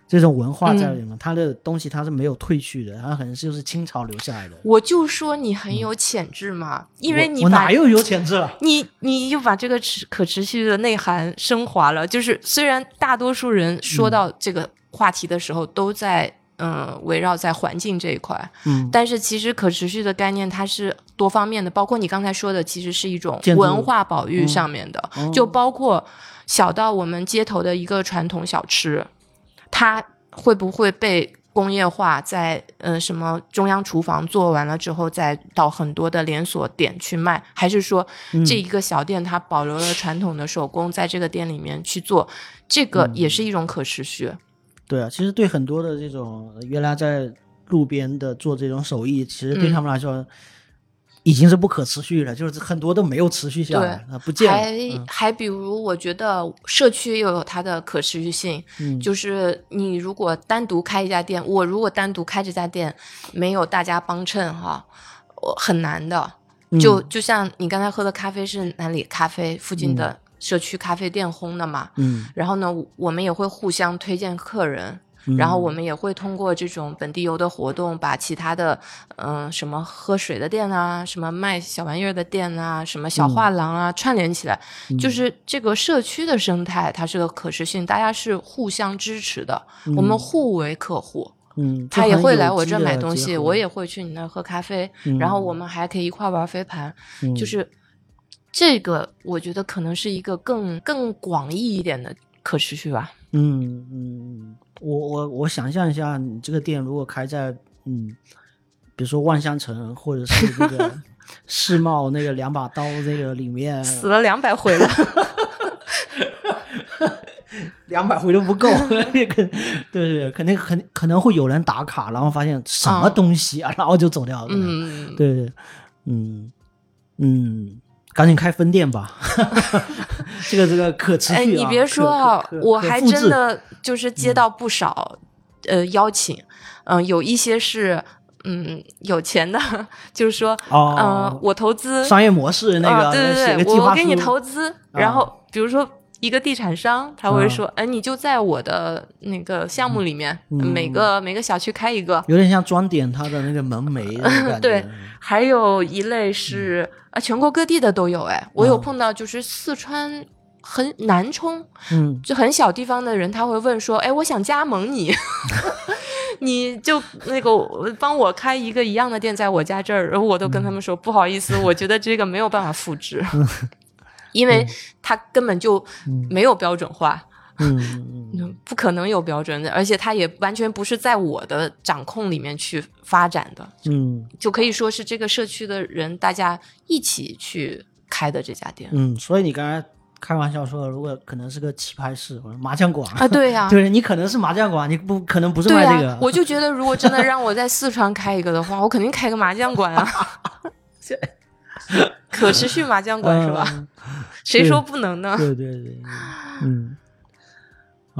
这种文化在嗯里面，它的东西它是没有褪去的，它可能就是清朝留下来的。我就说你很有潜质嘛，因为你哪又有潜质了？你你又把这个持可持续的内涵升华了。就是虽然大多数人说到这个话题的时候，都在嗯、呃围绕在环境这一块，嗯，但是其实可持续的概念它是多方面的，包括你刚才说的，其实是一种文化保育上面的，哦。就包括小到我们街头的一个传统小吃，它会不会被工业化在呃什么中央厨房做完了之后，再到很多的连锁店去卖，还是说嗯。这一个小店它保留了传统的手工，在这个店里面去做，这个嗯。也是一种可持续。对啊，其实对很多的这种原来在路边的做这种手艺，其实对嗯他们来说。已经是不可持续了，就是很多都没有持续下来，啊，不见。还、嗯还比如，我觉得社区又有它的可持续性，嗯就是你如果单独开一家店，我如果单独开这家店，没有大家帮衬哈，我很难的。就嗯就像你刚才喝的咖啡是哪里咖啡附近的社区咖啡店烘的嘛，嗯，然后呢，我们也会互相推荐客人。然后我们也会通过这种本地游的活动，把其他的，嗯、什么喝水的店啊，什么卖小玩意儿的店啊，什么小画廊啊，串联起来。就是这个社区的生态，它是个可持续性，大家是互相支持的，我们互为客户。嗯，他也会来我我这儿买东西，我也会去你那儿喝咖啡，嗯然后我们还可以一块玩飞盘，嗯就是这个，我觉得可能是一个更更广义一点的可持续吧。嗯嗯，我我我想象一下，你这个店如果开在嗯，比如说万象城或者是那个 世贸那个两把刀那个里面，死了两百回了，两百回都不够，那个对对，肯定肯可能会有人打卡，然后发现什么啊东西啊，然后就走掉了。嗯，对对，嗯嗯，赶紧开分店吧，这个这个可持续、啊。哎，你别说啊我还真的就是接到不少、呃邀请，嗯、有一些是嗯有钱的，就是说，哦呃，我投资商业模式那个、啊、对对对，我我给你投资，然后比如说。一个地产商他会啊说：“哎，你就在我的那个项目里面，嗯每个每个小区开一个。有点像装点他的那个门楣。对还有一类是啊，全国各地的都有。哎，我有嗯。碰到就是四川很南充，嗯。就很小地方的人，他会问说：“哎，我想加盟你，你就那个帮我开一个一样的店在我家这儿。”然后我都跟他们说：“不好意思，我觉得这个没有办法复制，因为它根本就没有标准化。”嗯嗯嗯，不可能有标准的，而且它也完全不是在我的掌控里面去发展的，嗯就可以说是这个社区的人大家一起去开的这家店嗯，所以你刚才开玩笑说，如果可能是个棋牌室或者麻将馆啊，对呀、对你可能是麻将馆，你不可能不是卖这个。我就觉得如果真的让我在四川开一个的话，我肯定开个麻将馆啊，可持续麻将馆是吧？嗯谁说不能呢？对对对，嗯，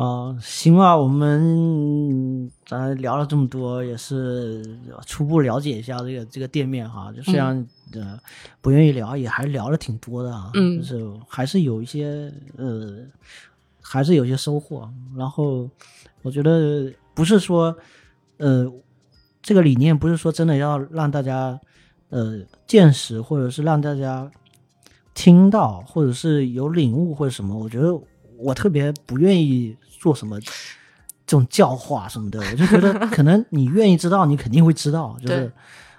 啊，行吧，我们咱聊了这么多，也是初步了解一下这个这个店面哈。就虽然、呃不愿意聊，也还聊了挺多的啊，嗯就是还是有一些呃，还是有些收获。然后我觉得不是说呃这个理念不是说真的要让大家呃见识，或者是让大家听到，或者是有领悟或者什么，我觉得我特别不愿意做什么这种教化什么的。我就觉得 可能你愿意知道，你肯定会知道，就是，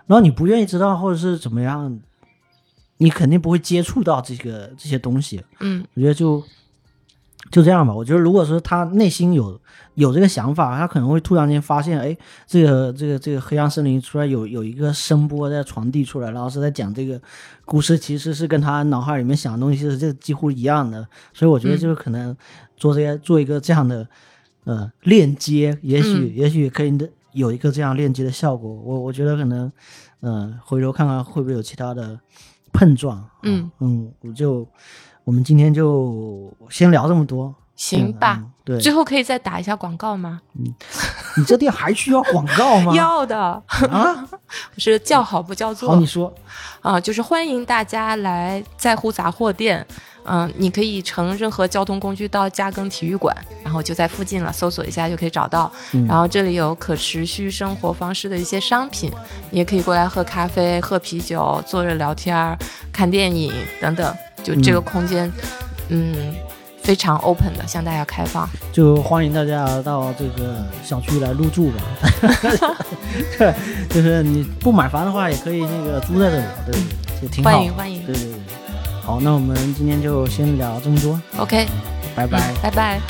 然后你不愿意知道或者是怎么样，你肯定不会接触到这个这些东西。嗯我觉得就就这样吧。我觉得如果说他内心有有这个想法，他可能会突然间发现，哎，这个这个这个黑暗森林出来有有一个声波在传递出来，然后是在讲这个故事，其实是跟他脑海里面想的东西是这几乎一样的。所以我觉得就是可能做这些做一个这样的呃链接，也许、嗯也许可以有一个这样链接的效果。我我觉得可能嗯、呃回头看看会不会有其他的碰撞。啊嗯嗯，我就我们今天就先聊这么多，行吧。嗯对，最后可以再打一下广告吗？嗯你这店还需要广告吗？要的，啊，是叫好不叫座。好，你说，啊、就是欢迎大家来在乎杂货店。嗯、你可以乘任何交通工具到嘉庚体育馆，然后就在附近了，搜索一下就可以找到。嗯然后这里有可持续生活方式的一些商品，你也可以过来喝咖啡、喝啤酒、坐着聊天儿、看电影等等。就这个空间，嗯非常 open 的，向大家开放。就欢迎大家到这个小区来入住吧。对，就是你不买房的话，也可以那个租在这里，对，就挺好。欢迎欢迎对对对，好，那我们今天就先聊这么多，OK，拜拜。拜拜。